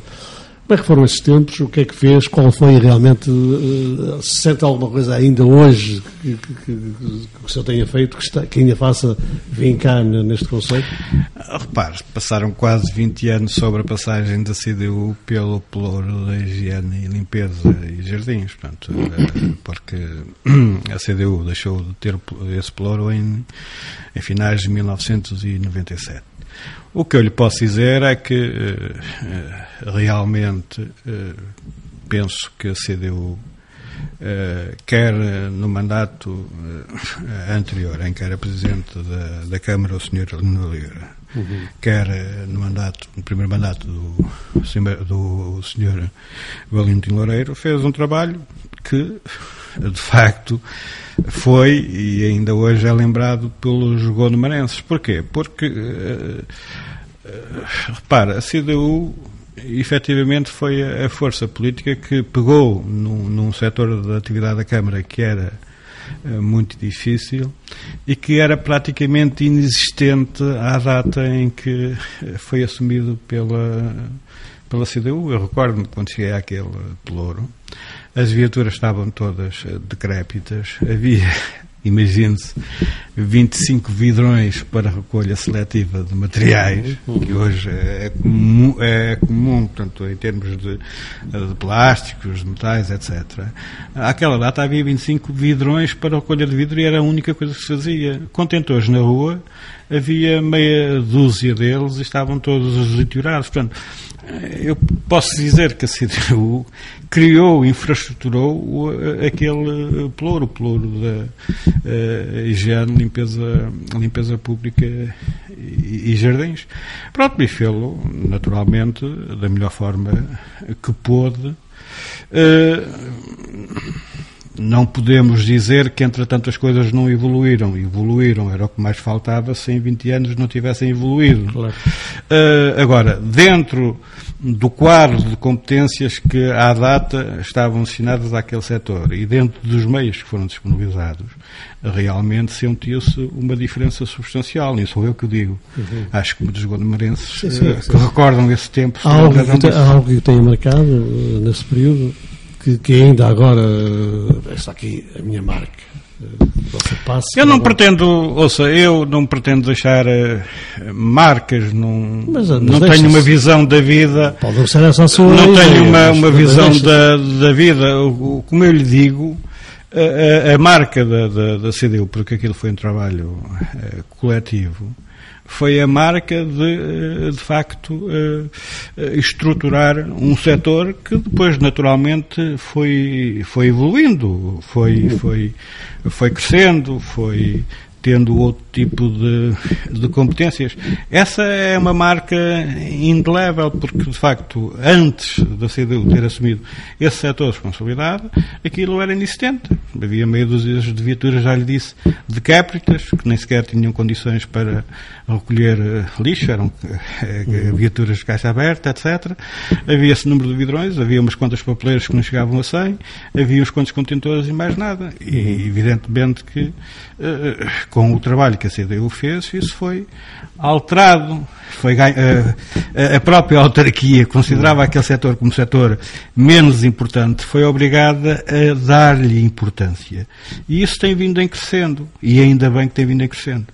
Como é que foram esses tempos? O que é que fez? Qual foi realmente? eh, Se sente alguma coisa ainda hoje que, que- que- que o senhor tenha feito, que, está, que ainda faça vincar neste conceito? Ah, Repare, passaram quase 20 anos sobre a passagem da CDU pelo pelouro da higiene e limpeza e jardins, portanto, eh, porque a CDU deixou de ter esse pelouro em, em finais de 1997. O que eu lhe posso dizer é que eh, eh, realmente eh, penso que a CDU quer no mandato anterior, em que era presidente da, da Câmara o Sr. Lino Oliveira, quer eh, no mandato, no primeiro mandato do, do Sr. Valentim Loureiro, fez um trabalho que, de facto, foi e ainda hoje é lembrado pelos gondomarenses. Porquê? Porque, eh, eh, repara, a CDU efetivamente foi a, a força política que pegou num, num setor da atividade da Câmara que era eh, muito difícil e que era praticamente inexistente à data em que foi assumido pela, pela CDU. Eu recordo-me quando cheguei àquele pelouro, as viaturas estavam todas eh, decrépitas, havia, [LAUGHS] imagine-se, 25 vidrões para recolha seletiva de materiais, que hoje é comum, é comum portanto, em termos de, de plásticos, de metais, etc. Àquela data havia 25 vidrões para recolha de vidro e era a única coisa que se fazia. Contentores na rua, havia meia dúzia deles e estavam todos deteriorados. Portanto, eu posso dizer que a CDU criou, infraestruturou o, aquele ploro, o ploro da uh, higiene, limpeza, limpeza pública e, e jardins. Pronto, e fê-lo, naturalmente, da melhor forma que pôde. Uh, não podemos dizer que, entretanto, as coisas não evoluíram. Evoluíram, era o que mais faltava se em 20 anos não tivessem evoluído. Claro. Uh, agora, dentro do quadro de competências que à data estavam destinadas àquele setor e dentro dos meios que foram disponibilizados, realmente sentiu-se uma diferença substancial. Nem sou eu que o digo. Uhum. Acho que muitos gondomarenses Sim, sim, uh, sim. que recordam esse tempo Há algo, que, há algo que tenha marcado eh, nesse período que, que ainda agora eh, está aqui a minha marca. Eh, passa. Eu não agora- pretendo, ouça, eu não pretendo deixar eh, marcas, não, Mas, mas não tenho uma visão da vida, Pode ser essa sua. não ideia, tenho uma, uma visão da, da vida. O- o- Como eu lhe digo, a, a- a marca da, da, da CDU, porque aquilo foi um trabalho coletivo, foi a marca de, eh, de facto, eh, eh, estruturar um setor que depois, naturalmente, foi, foi evoluindo, foi, foi, foi crescendo, foi tendo outro tipo de, de competências. Essa é uma marca indelével, porque, de facto, antes da CDU ter assumido esse setor de responsabilidade, aquilo era inexistente. Havia meio dúzia de viaturas, já lhe disse, decépitas, que nem sequer tinham condições para recolher eh, lixo, eram eh, viaturas de caixa aberta, etc. Havia esse número de vidrões, havia umas quantas papeleiras que não chegavam a 100, havia uns quantos contentores e mais nada. E, evidentemente, que eh, com o trabalho que a CDU fez, isso foi alterado. Foi, eh, a própria autarquia considerava aquele setor como setor menos importante, foi obrigada a dar-lhe importância. E isso tem vindo em crescendo. E ainda bem que tem vindo em crescendo.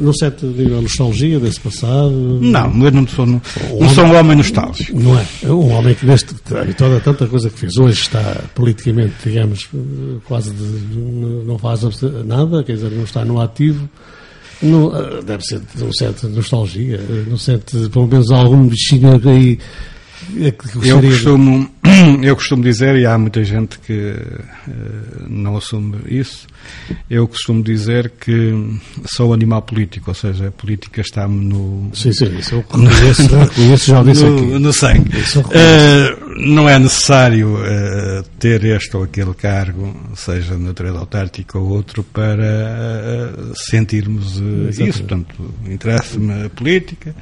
Não sente nenhuma nostalgia desse passado? Não, eu não sou, não, não sou um homem nostálgico. Não é? É um homem que neste habituado a tanta coisa que fez hoje está politicamente, digamos, quase de, não faz nada, quer dizer, não está no ativo. Não, eh, deve ser um certa nostalgia, não sente pelo menos algum bichinho aí eh, que Eu gostaria costumo, [CLEARS THROAT] eu costumo dizer, e há muita gente que eh, não assume isso, eu costumo dizer que sou animal político, ou seja, a política está-me no, Sim, sim, isso [LAUGHS] eu reconheço, já disse no, aqui. no sangue. Eh, não é necessário eh, ter este ou aquele cargo, seja de natureza autárquica ou outro, para sentirmos isso. Portanto, interessa-me a política,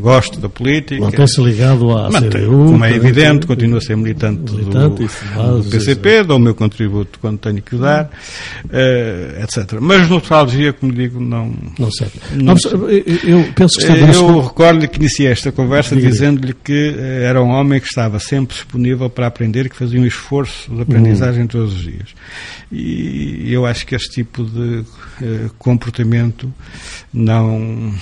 gosto da política. Mantém-se ligado à Mantém, CDU. como é evidente, continuo a ser militante, Militante, do, isso faz, do PCP, dou o meu contributo quando tenho que dar, eh, etc. Mas nostalgia, como digo, não. Não sei. Não sei. eu, penso que estamos Eu recordo-lhe que iniciei esta conversa dizendo-lhe que eh, era um homem que estava sempre disponível para aprender, que fazia um esforço de aprendizagem todos os dias. E eu acho que este tipo de eh, comportamento não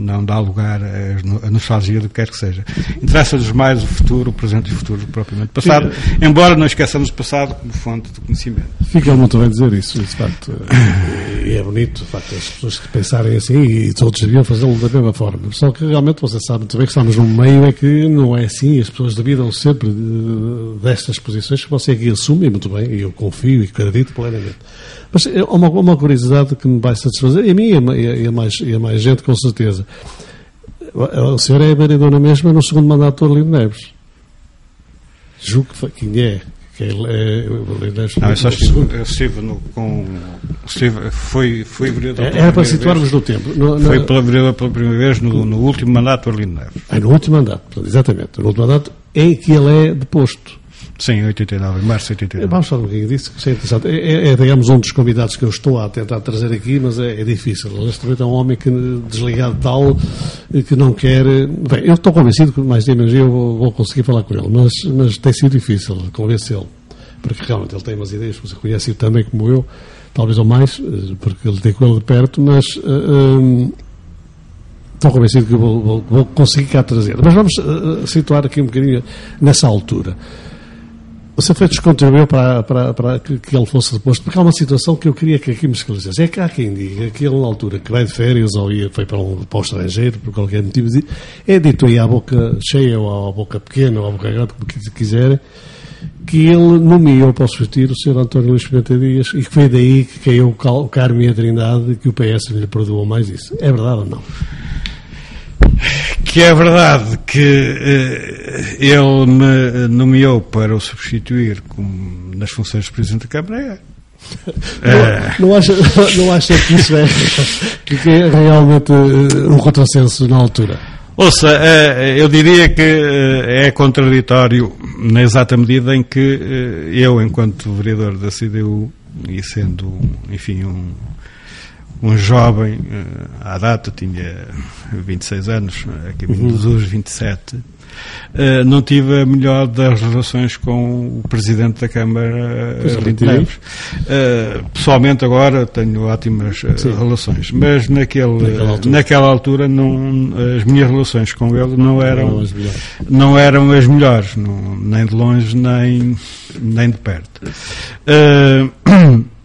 não dá lugar a, a nostalgia do que quer que seja. Interessa-nos mais o futuro, o presente e o futuro propriamente passado, embora não esqueçamos o passado como fonte de conhecimento. Fica muito bem dizer isso, de facto. E é bonito, de facto, as pessoas que pensarem assim e todos deviam fazê-lo da mesma forma. Só que realmente você sabe muito bem que estamos num meio é que não é assim, as pessoas deviam sempre destas posições que você aqui assume, e muito bem, e eu confio e acredito plenamente. Mas é uma, uma curiosidade que me vai satisfazer, e a mim e a, ma- a mais, e a mais gente, com certeza. O o senhor é a vereadora mesmo no segundo mandato do Arlindo Neves. Julgo que quem é? Que é, é, o Neves Não, eu só estive, eu estive no, com. Estive, foi, foi vereador. É- Era para situarmos vez. no tempo. No, no, Foi pela vereador pela primeira vez no, no último mandato do Arlindo Neves. é no último mandato, exatamente. No último mandato em que ele é deposto. Sim, 89, em março de 89. Vamos falar um bocadinho disso, que é interessante. É, é, é, digamos, um dos convidados que eu estou a tentar trazer aqui, mas é, é difícil. Honestamente, é um homem que, desligado tal, que não quer. Bem, eu estou convencido que mais dia menos dia eu vou, vou conseguir falar com ele, mas, mas tem sido difícil convencê-lo. Porque realmente ele tem umas ideias, você conhece também como eu, talvez ou mais, eh, porque ele tem com ele de perto, mas eh, hum, estou convencido que vou, vou- vou conseguir cá trazer. Mas vamos eh, situar aqui um bocadinho nessa altura. O Sr. Freitas contribuiu para, para, para que, ele fosse reposto, porque há uma situação que eu queria que aqui me esclarecesse. É que há quem diga que ele, na altura, que vai de férias ou ia, foi para, um, para o estrangeiro, por qualquer motivo, é dito aí à boca cheia ou à boca pequena ou à boca grande, como quiserem, que ele nomeou para o substituir o Sr. António Luís Pimenta Dias e que foi daí que caiu o Carmo e a Trindade e que o PS lhe perdoou mais isso. É verdade ou não? Que é verdade que eh, ele me nomeou para o substituir como nas funções de Presidente da Câmara. É. Não, não, acha, não acha que isso é, que é realmente eh, um contrassenso na altura? Ouça, eh, eu diria que eh, é contraditório na exata medida em que eh, eu, enquanto vereador da CDU, e sendo, enfim, um, um jovem, eh, à data tinha 26 anos, a caminho dos 27, eh, não tive a melhor das relações com o Presidente da Câmara. Neves. Eh, pessoalmente agora tenho ótimas Sim. relações, mas naquele, Naquela altura. naquela altura não, as minhas relações com ele não eram, Não as melhores. não eram as melhores, não- nem de longe nem, nem de perto. Eh, [CLEARS THROAT]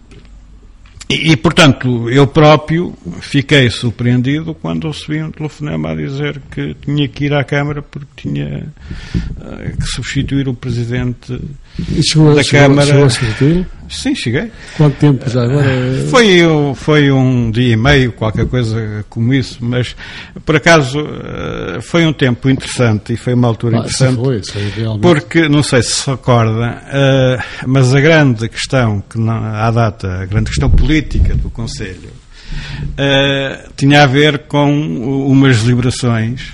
e, portanto, eu próprio fiquei surpreendido quando recebi um telefonema a dizer que tinha que ir à Câmara porque tinha eh, que substituir o Presidente. Chegou, Da chegou, Câmara- chegou a substituí-lo? Sim, cheguei. Quanto tempo já agora? Foi, um- foi um dia e meio, qualquer coisa como isso, mas por acaso eh, foi um tempo interessante e foi uma altura Ah, interessante. foi, isso foi realmente. Porque, não sei se se recorda, eh, mas a grande questão, que não, à data, a grande questão política do Conselho, eh, tinha a ver com umas deliberações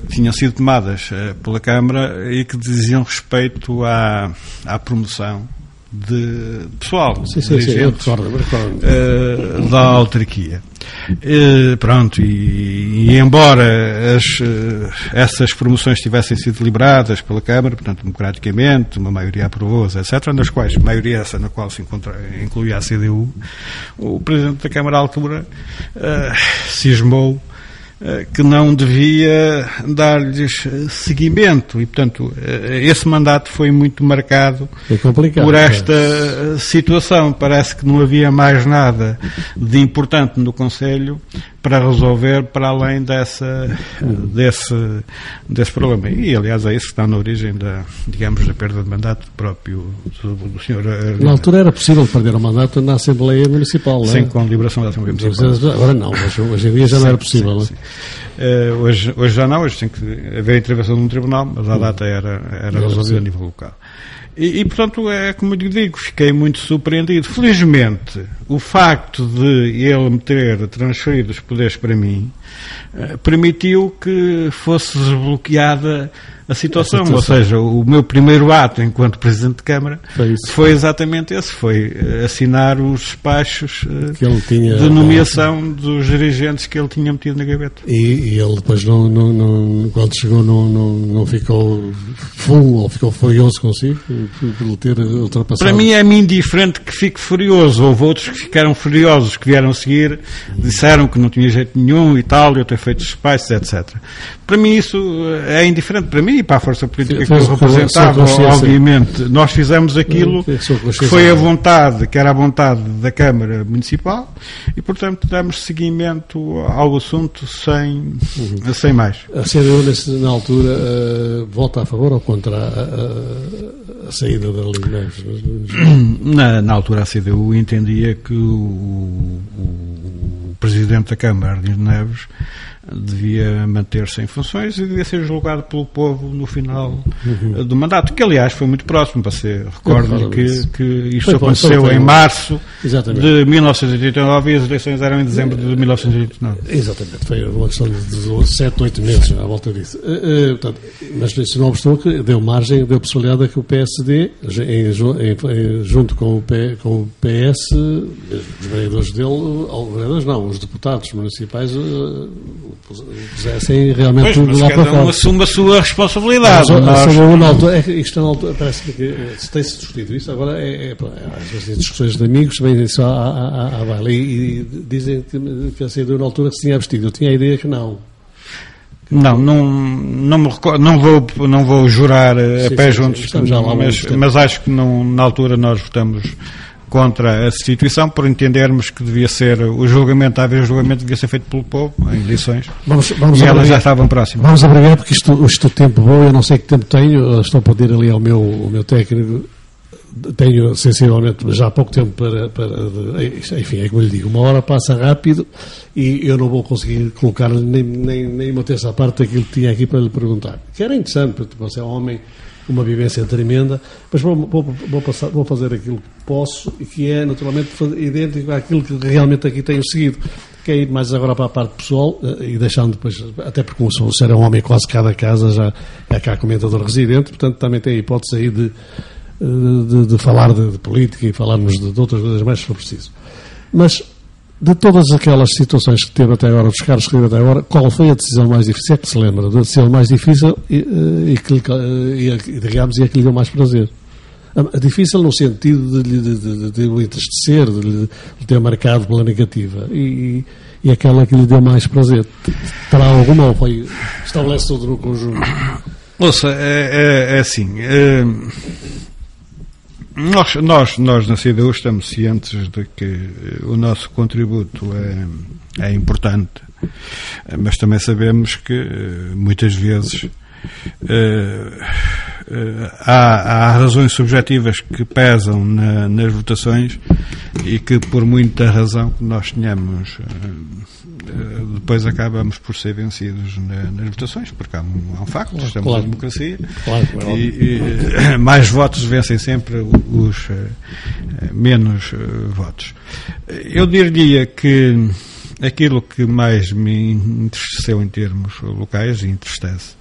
que tinham sido tomadas eh, pela Câmara e que diziam respeito à, à promoção de pessoal, Sim, sim, sim, recordo, recordo. eh, da autarquia. Eh, pronto, e, e embora as, eh, essas promoções tivessem sido deliberadas pela Câmara, portanto, democraticamente, uma maioria aprovou-as, etc., nas quais, maioria essa na qual se encontra, incluía a CDU, o Presidente da Câmara à altura eh, cismou eh, que não devia dar-lhes eh, seguimento e, portanto, eh, esse mandato foi muito marcado É por esta eh, situação. Parece que não havia mais nada de importante no Conselho para resolver para além dessa, desse, desse problema. E, aliás, é isso que está na origem da, digamos, da perda de mandato próprio do, do Sr. Na altura era possível perder o mandato na Assembleia Municipal, não é? Sem com liberação da Assembleia Municipal. Agora não, hoje, hoje em dia já não era Sim, possível. sim, é? sim. Eh, hoje, hoje já não, hoje tem que haver intervenção de um tribunal, mas à data era, era resolvido a nível local. E, e, portanto, é como eu digo, fiquei muito surpreendido. Felizmente, o facto de ele me ter transferido os poderes para mim eh, permitiu que fosse desbloqueada a situação. A situação. Ou seja, o meu primeiro ato enquanto Presidente de Câmara Foi isso. foi exatamente esse, foi eh, assinar os despachos eh, Que ele tinha- de nomeação dos dirigentes que ele tinha metido na gaveta. E, e ele depois, não, não, quando chegou, não ficou full ou ficou furioso consigo ele ter ultrapassado. Para mim é-me indiferente que fique furioso. Houve outros que ficaram furiosos, que vieram seguir, disseram que não tinha jeito nenhum e tal, eu ter feito despachos, etc. Para mim isso eh, é indiferente. Para mim e para a força política que Fez eu representava, obviamente. Nós fizemos aquilo que foi a vontade, que era a vontade da Câmara Municipal e, portanto, damos seguimento ao assunto sem, sem mais. A CDU, na altura, eh, vota a favor ou contra a, a- a saída da Liga Neves? Na, na altura a CDU entendia que o, o- o Presidente da Câmara, Arlindo Neves, devia manter-se em funções e devia ser julgado pelo povo no final eh, do mandato, que aliás foi muito próximo, você recordo recordo que, que isto Foi, aconteceu em março Exatamente. de 1989 e as eleições eram em dezembro de 1989. Exatamente, foi uma questão de 7, 8 meses à volta disso. Eh, eh, portanto, mas isso não obstou que deu margem, deu possibilidade a que o PSD, em, em- junto com o, P, com o PS, os vereadores dele, vereadores não, os deputados municipais pus- pusessem realmente Pois, tudo lá para cada um fora. assume a sua responsabilidade. Mas, Nós- sobre o Naldo, é isto na altura, parece que eh, se tem-se discutido isso, agora é, é, pá, às vezes em discussões de amigos vêm só à, à, à, baila e, e dizem que, que a saída na altura se tinha abstido. Eu tinha a ideia que não. Não, não, não, me recordo, não, vou, não vou jurar eh, a Sim, pé sim, juntos, sim, mas, mas acho que não, na altura nós votamos contra a substituição por entendermos que devia ser o julgamento, a haver julgamento devia ser feito pelo povo em eleições Vamos, vamos e elas já estavam próximas. Vamos abreviar porque isto, isto o tempo bom, eu não sei que tempo tenho, estou a pedir ali ao meu, ao meu técnico, tenho sensivelmente já há pouco tempo para, para enfim, é como lhe digo, uma hora passa rápido e eu não vou conseguir colocar nem, nem, nem uma terça parte daquilo que tinha aqui para lhe perguntar. Que era interessante, porque você é um homem uma vivência tremenda, mas vou, vou, vou, passar, vou fazer aquilo que posso e que é naturalmente idêntico àquilo que realmente aqui tenho seguido. Que é ir mais agora para a parte pessoal eh, e deixando depois, até porque o senhor é um homem quase cada casa, já é cá comentador residente, portanto também tem a hipótese aí de, de, de falar de, de política e falarmos de, de outras coisas mais se for preciso. Mas de todas aquelas situações que teve até agora, dos cargos que teve até agora, qual foi a decisão mais difícil? É que se lembra da decisão mais difícil e, eh, e que, lhe eh, digamos, e a que lhe deu mais prazer? A- a Difícil no sentido de, de, de, de o entristecer, de lhe ter marcado pela negativa. E, e aquela que lhe deu mais prazer. Terá alguma ou foi. Estabelece tudo no conjunto? Ouça, é, é- é assim. é, nós, nós, nós na CDU estamos cientes de que eh, o nosso contributo é, é importante, eh, mas também sabemos que eh, muitas vezes há, há razões subjetivas que pesam na- nas votações e que por muita razão que nós tenhamos eh, eh, depois acabamos por ser vencidos na- nas votações, porque há um, há um facto, estamos claro. na democracia Claro, óbvio. e, e, eh, [LAUGHS] mais votos vencem sempre os eh, eh, menos eh, votos. Eu diria que aquilo que mais me entristeceu em termos locais e entristece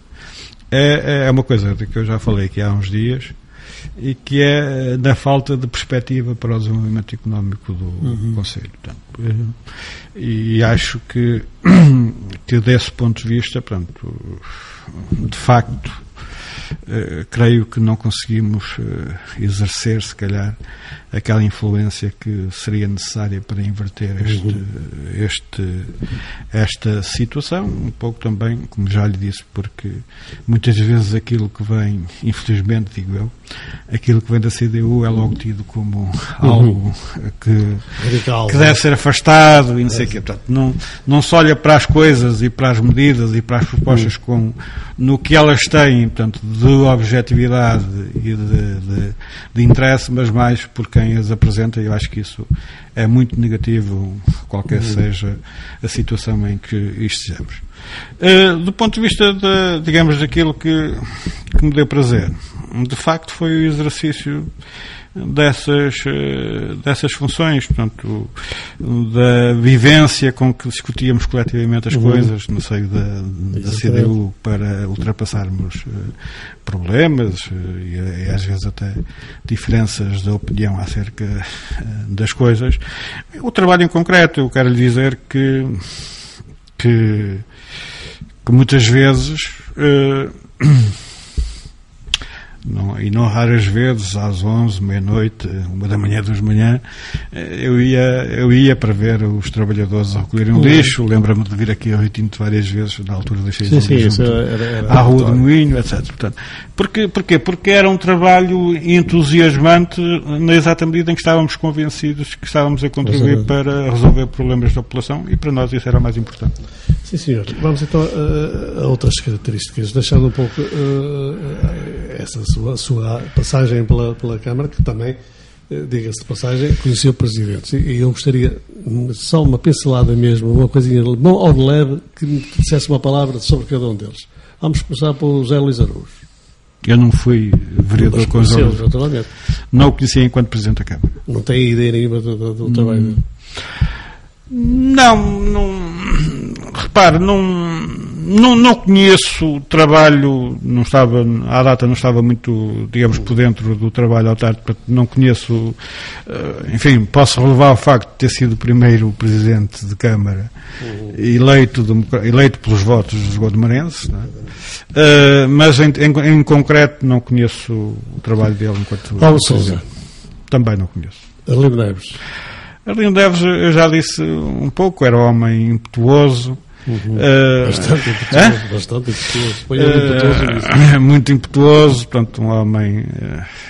é, é uma coisa que eu já falei aqui há uns dias e que é eh, da falta de perspectiva para o desenvolvimento económico do Conselho. Portanto, eh, e acho que, [CLEARS THROAT] que desse ponto de vista, portanto, de facto, eh, creio que não conseguimos eh, exercer, se calhar, aquela influência que seria necessária para inverter este, este, esta situação. Um pouco também, como já lhe disse, porque muitas vezes aquilo que vem, infelizmente, digo eu, aquilo que vem da CDU é logo tido como algo que Radical. que deve ser afastado e não sei o quê. Portanto, não, não se olha para as coisas e para as medidas e para as propostas com, no que elas têm, portanto, de objetividade e de, de, de interesse, mas mais por quem as apresenta. Eu acho que isso é muito negativo, qualquer seja a situação em que estejamos. Eh, do ponto de vista, de, digamos, daquilo que, que me deu prazer, de facto foi o exercício dessas, eh, dessas funções, portanto, da vivência com que discutíamos coletivamente as coisas no seio da, da. CDU para ultrapassarmos eh, problemas eh, e, e às vezes até diferenças de opinião acerca das coisas. O trabalho em concreto, eu quero lhe dizer que, que, que muitas vezes eh, [CLEARS THROAT] não, e não raras vezes, às 11, meia-noite, uma da manhã, duas de manhã, eh, eu ia, eu ia para ver os trabalhadores a recolherem o lixo. Lembro-me de vir aqui ao Rio Tinto várias vezes, na altura deixei Sim, sim, junto era, era à Rua do Moinho, etc. Portanto, porque, porquê? Porque era um trabalho entusiasmante na exata medida em que estávamos convencidos que estávamos a contribuir para resolver problemas da população e para nós isso era o mais importante. Sim, senhor. Vamos então a, a outras características, deixando um pouco eh, essa sua, sua passagem pela, pela Câmara, que também, eh, diga-se de passagem, conheceu presidentes. E, e eu gostaria, hum, só uma pincelada mesmo, uma coisinha bom, ao de leve, que me dissesse uma palavra sobre cada um deles. Vamos começar pelo José Luís Araújo. Eu não fui vereador com os. Não o conhecia enquanto Presidente da Câmara. Não tem ideia nenhuma do, do, do trabalho. Não, não. Repare, não, não, não conheço o trabalho, não estava, à data não estava muito, digamos, por dentro do trabalho autárquico, portanto, não conheço, eh, enfim, posso relevar o facto de ter sido o primeiro Presidente de Câmara eleito, democra- eleito pelos votos dos godemarenses, não é? Eh, mas em, em- em concreto não conheço o trabalho dele enquanto Paulo Sousa, Também não conheço. Arlindo Neves. Arlindo Neves, eu já disse um pouco, era homem impetuoso. eh, Bastante hã? impetuoso. Bastante impetuoso. Eh, muito impetuoso, portanto, um homem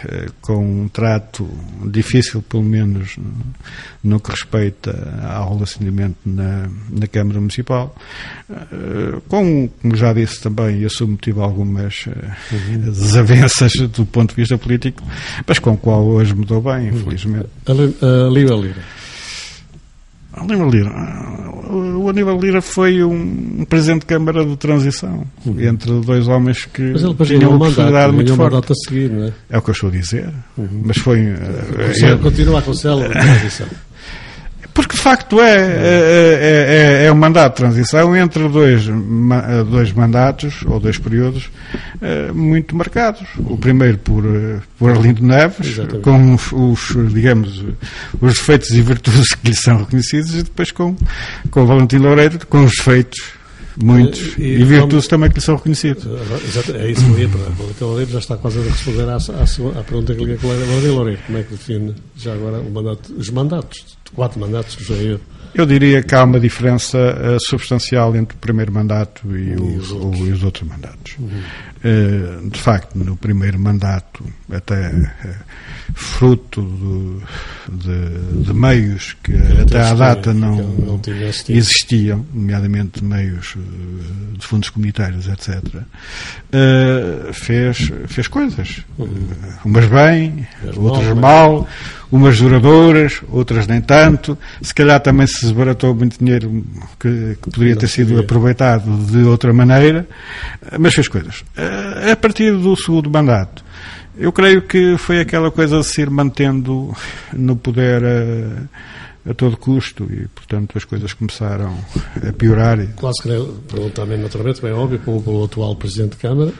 eh, com um trato difícil, pelo menos no, no que respeita ao relacionamento na, na Câmara Municipal, com, como já disse também, e assumo tive algumas eh, desavenças do ponto de vista político, mas com o qual hoje me dou bem, infelizmente. Ah, Lira Lira. Aníbal Lira. O Aníbal Lira foi um presidente de Câmara de transição entre dois homens que Mas ele tinham um uma personalidade muito um forte. a seguir, não é? É o que eu estou a dizer. Mas foi. é- continua com célula de transição. [LAUGHS] porque de facto é, é, é, é um mandato de transição entre dois, ma- dois mandatos ou dois períodos eh, muito marcados. O primeiro por, eh, por Arlindo Neves, Exatamente. com os, os, digamos, os defeitos e virtudes que lhe são reconhecidos, e depois com, com o Valentim Loureiro, com os defeitos muitos E- e, e virtudes também que lhe são reconhecidos. Exato, É isso que eu ia. O Valentim Loureiro já está quase a responder à, à, à pergunta que lhe. Valentim Loureiro, como é que define já agora o mandato, os mandatos? Quatro mandatos que já eu. Eu diria que há uma diferença eh, substancial entre o primeiro mandato e, os, o- e os outros mandatos. Eh, de facto, no primeiro mandato, até eh, fruto do- de, de meios que até à data não, não existiam, nomeadamente meios de fundos comunitários, etc., fez, fez coisas. Eh, Umas bem, outras mal, mal, umas duradouras, outras nem tanto. Se calhar também se desbaratou muito dinheiro que, que poderia ter sido aproveitado de outra maneira, eh, mas fez coisas. Eh, A partir do segundo mandato, eu creio que foi aquela coisa de se ir mantendo no poder a, a todo custo e, portanto, as coisas começaram a piorar. Quase que pergunto também naturalmente, bem óbvio, como pelo atual Presidente de Câmara,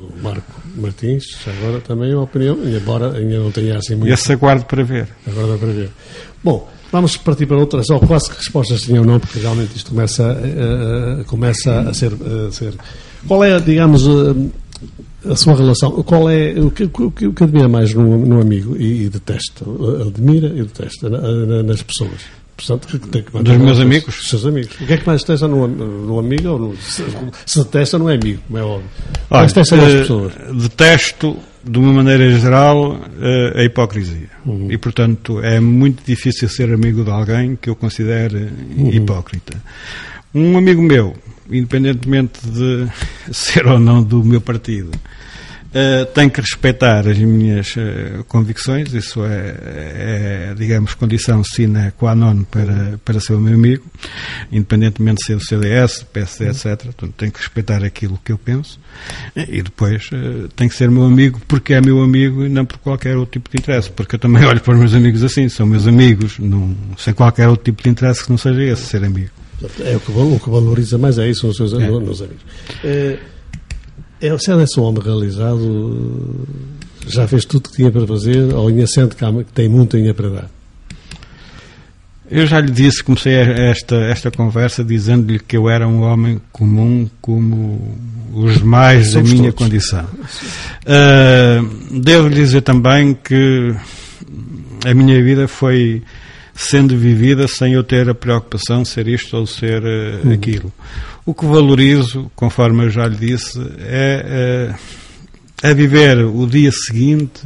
o Marco Martins, agora também uma opinião, embora ainda não tenha assim E muito. esse aguardo para ver. Dá para ver. Bom, vamos partir para outras, ou quase que respostas tinham ou não, porque realmente isto começa, a- a- começa a, ser, a ser. Qual é, digamos, a, a sua relação? Qual é o que, o que, o que admira mais no, no amigo e, e detesta? Admira e detesta na- na- nas pessoas. Portanto, tem que Dos meus os- amigos? os seus amigos. O que é que mais detesta no, no amigo ou no, se, se detesta não é amigo, como é óbvio. Olha, Mas detesta nas pessoas. detesto, de uma maneira geral, eh, a hipocrisia. Uhum. E, portanto, é muito difícil ser amigo de alguém que eu considere Uhum. hipócrita. Um amigo meu, independentemente de [LAUGHS] ser ou não do meu partido, eh, tem que respeitar as minhas eh, convicções, isso é, é, digamos, condição sine qua non para, para ser o meu amigo, independentemente de ser do CDS, PSD, etc. Portanto, tem que respeitar aquilo que eu penso e depois eh, tem que ser meu amigo porque é meu amigo e não por qualquer outro tipo de interesse, porque eu também [LAUGHS] olho para os meus amigos assim, são meus amigos, não, sem qualquer outro tipo de interesse que não seja esse, ser amigo. É o que, o que valoriza mais é isso nos seus É. nos amigos. É, é, se é um homem realizado, já fez tudo o que tinha para fazer, ou ainda sente que, tem muito ainda para dar? Eu já lhe disse, comecei esta, esta conversa dizendo-lhe que eu era um homem comum como os demais da Somos minha todos. condição. Ah, Devo-lhe dizer também que a minha vida foi sendo vivida sem eu ter a preocupação de ser isto ou ser eh, aquilo. O que valorizo, conforme eu já lhe disse, é, eh, é viver o dia seguinte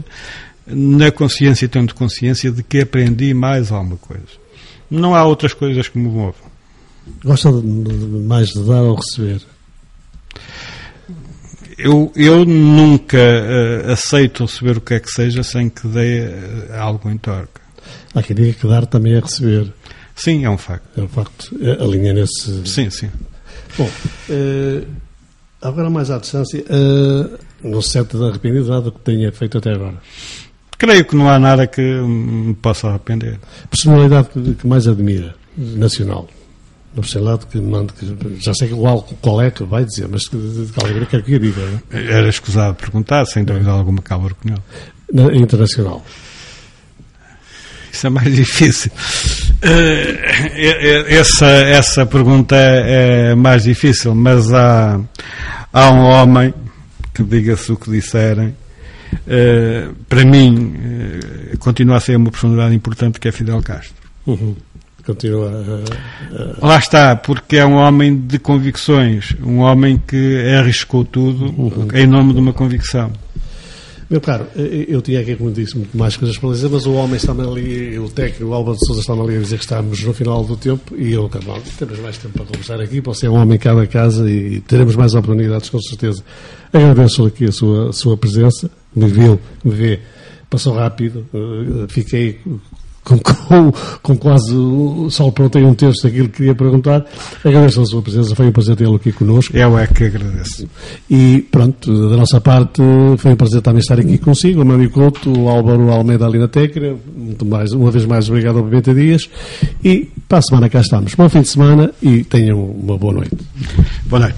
na consciência, tendo consciência de que aprendi mais alguma coisa. Não há outras coisas que me movam. Gosta mais de dar ou receber? Eu, eu nunca eh, aceito receber o que é que seja sem que dê algo em troca. Há quem diga que dar também é receber. Sim, é um facto. É um facto. É, a linha nesse. Sim, sim. Bom, eh, agora mais à distância, eh, não se sente arrependido nada que tenha feito até agora. Creio que não há nada que me possa arrepender. Personalidade que, que mais admira, nacional. Não sei lá que mande, que, já sei qual, qual é que vai dizer, mas de, de qual é que eu diga, não é? Era escusado perguntar, sem dúvida alguma, Cabo Cunhal. Na, internacional. Isso é mais [LAUGHS] difícil. Uh, essa, essa pergunta é mais difícil, mas há, há um homem que diga-se o que disserem. Uh, para mim, uh, continua a ser uma personalidade importante que é Fidel Castro. Uhum continua a, a... Lá está, porque é um homem de convicções, um homem que arriscou tudo uhum. em nome de uma convicção. Meu caro, eu tinha aqui, como disse, muito mais coisas para dizer, mas o homem está-me ali, o técnico, o Álvaro de Souza está-me ali a dizer que estamos no final do tempo e eu, Carvalho, temos mais tempo para conversar aqui, você é um homem cada casa e teremos mais oportunidades, com certeza. Agradeço aqui a sua, a sua presença, me viu, me vê, passou rápido, fiquei com, com, com quase só aprontei um terço daquilo que queria perguntar. Agradeço a sua presença, foi um prazer tê-lo aqui connosco. Eu é que agradeço. E pronto, da nossa parte, foi um prazer também estar aqui consigo, o Mário Couto, o Álvaro Almeida ali na técnica, muito mais, uma vez mais obrigado ao Pimenta Dias e para a semana cá estamos. Bom fim de semana e tenham uma boa noite. Boa noite.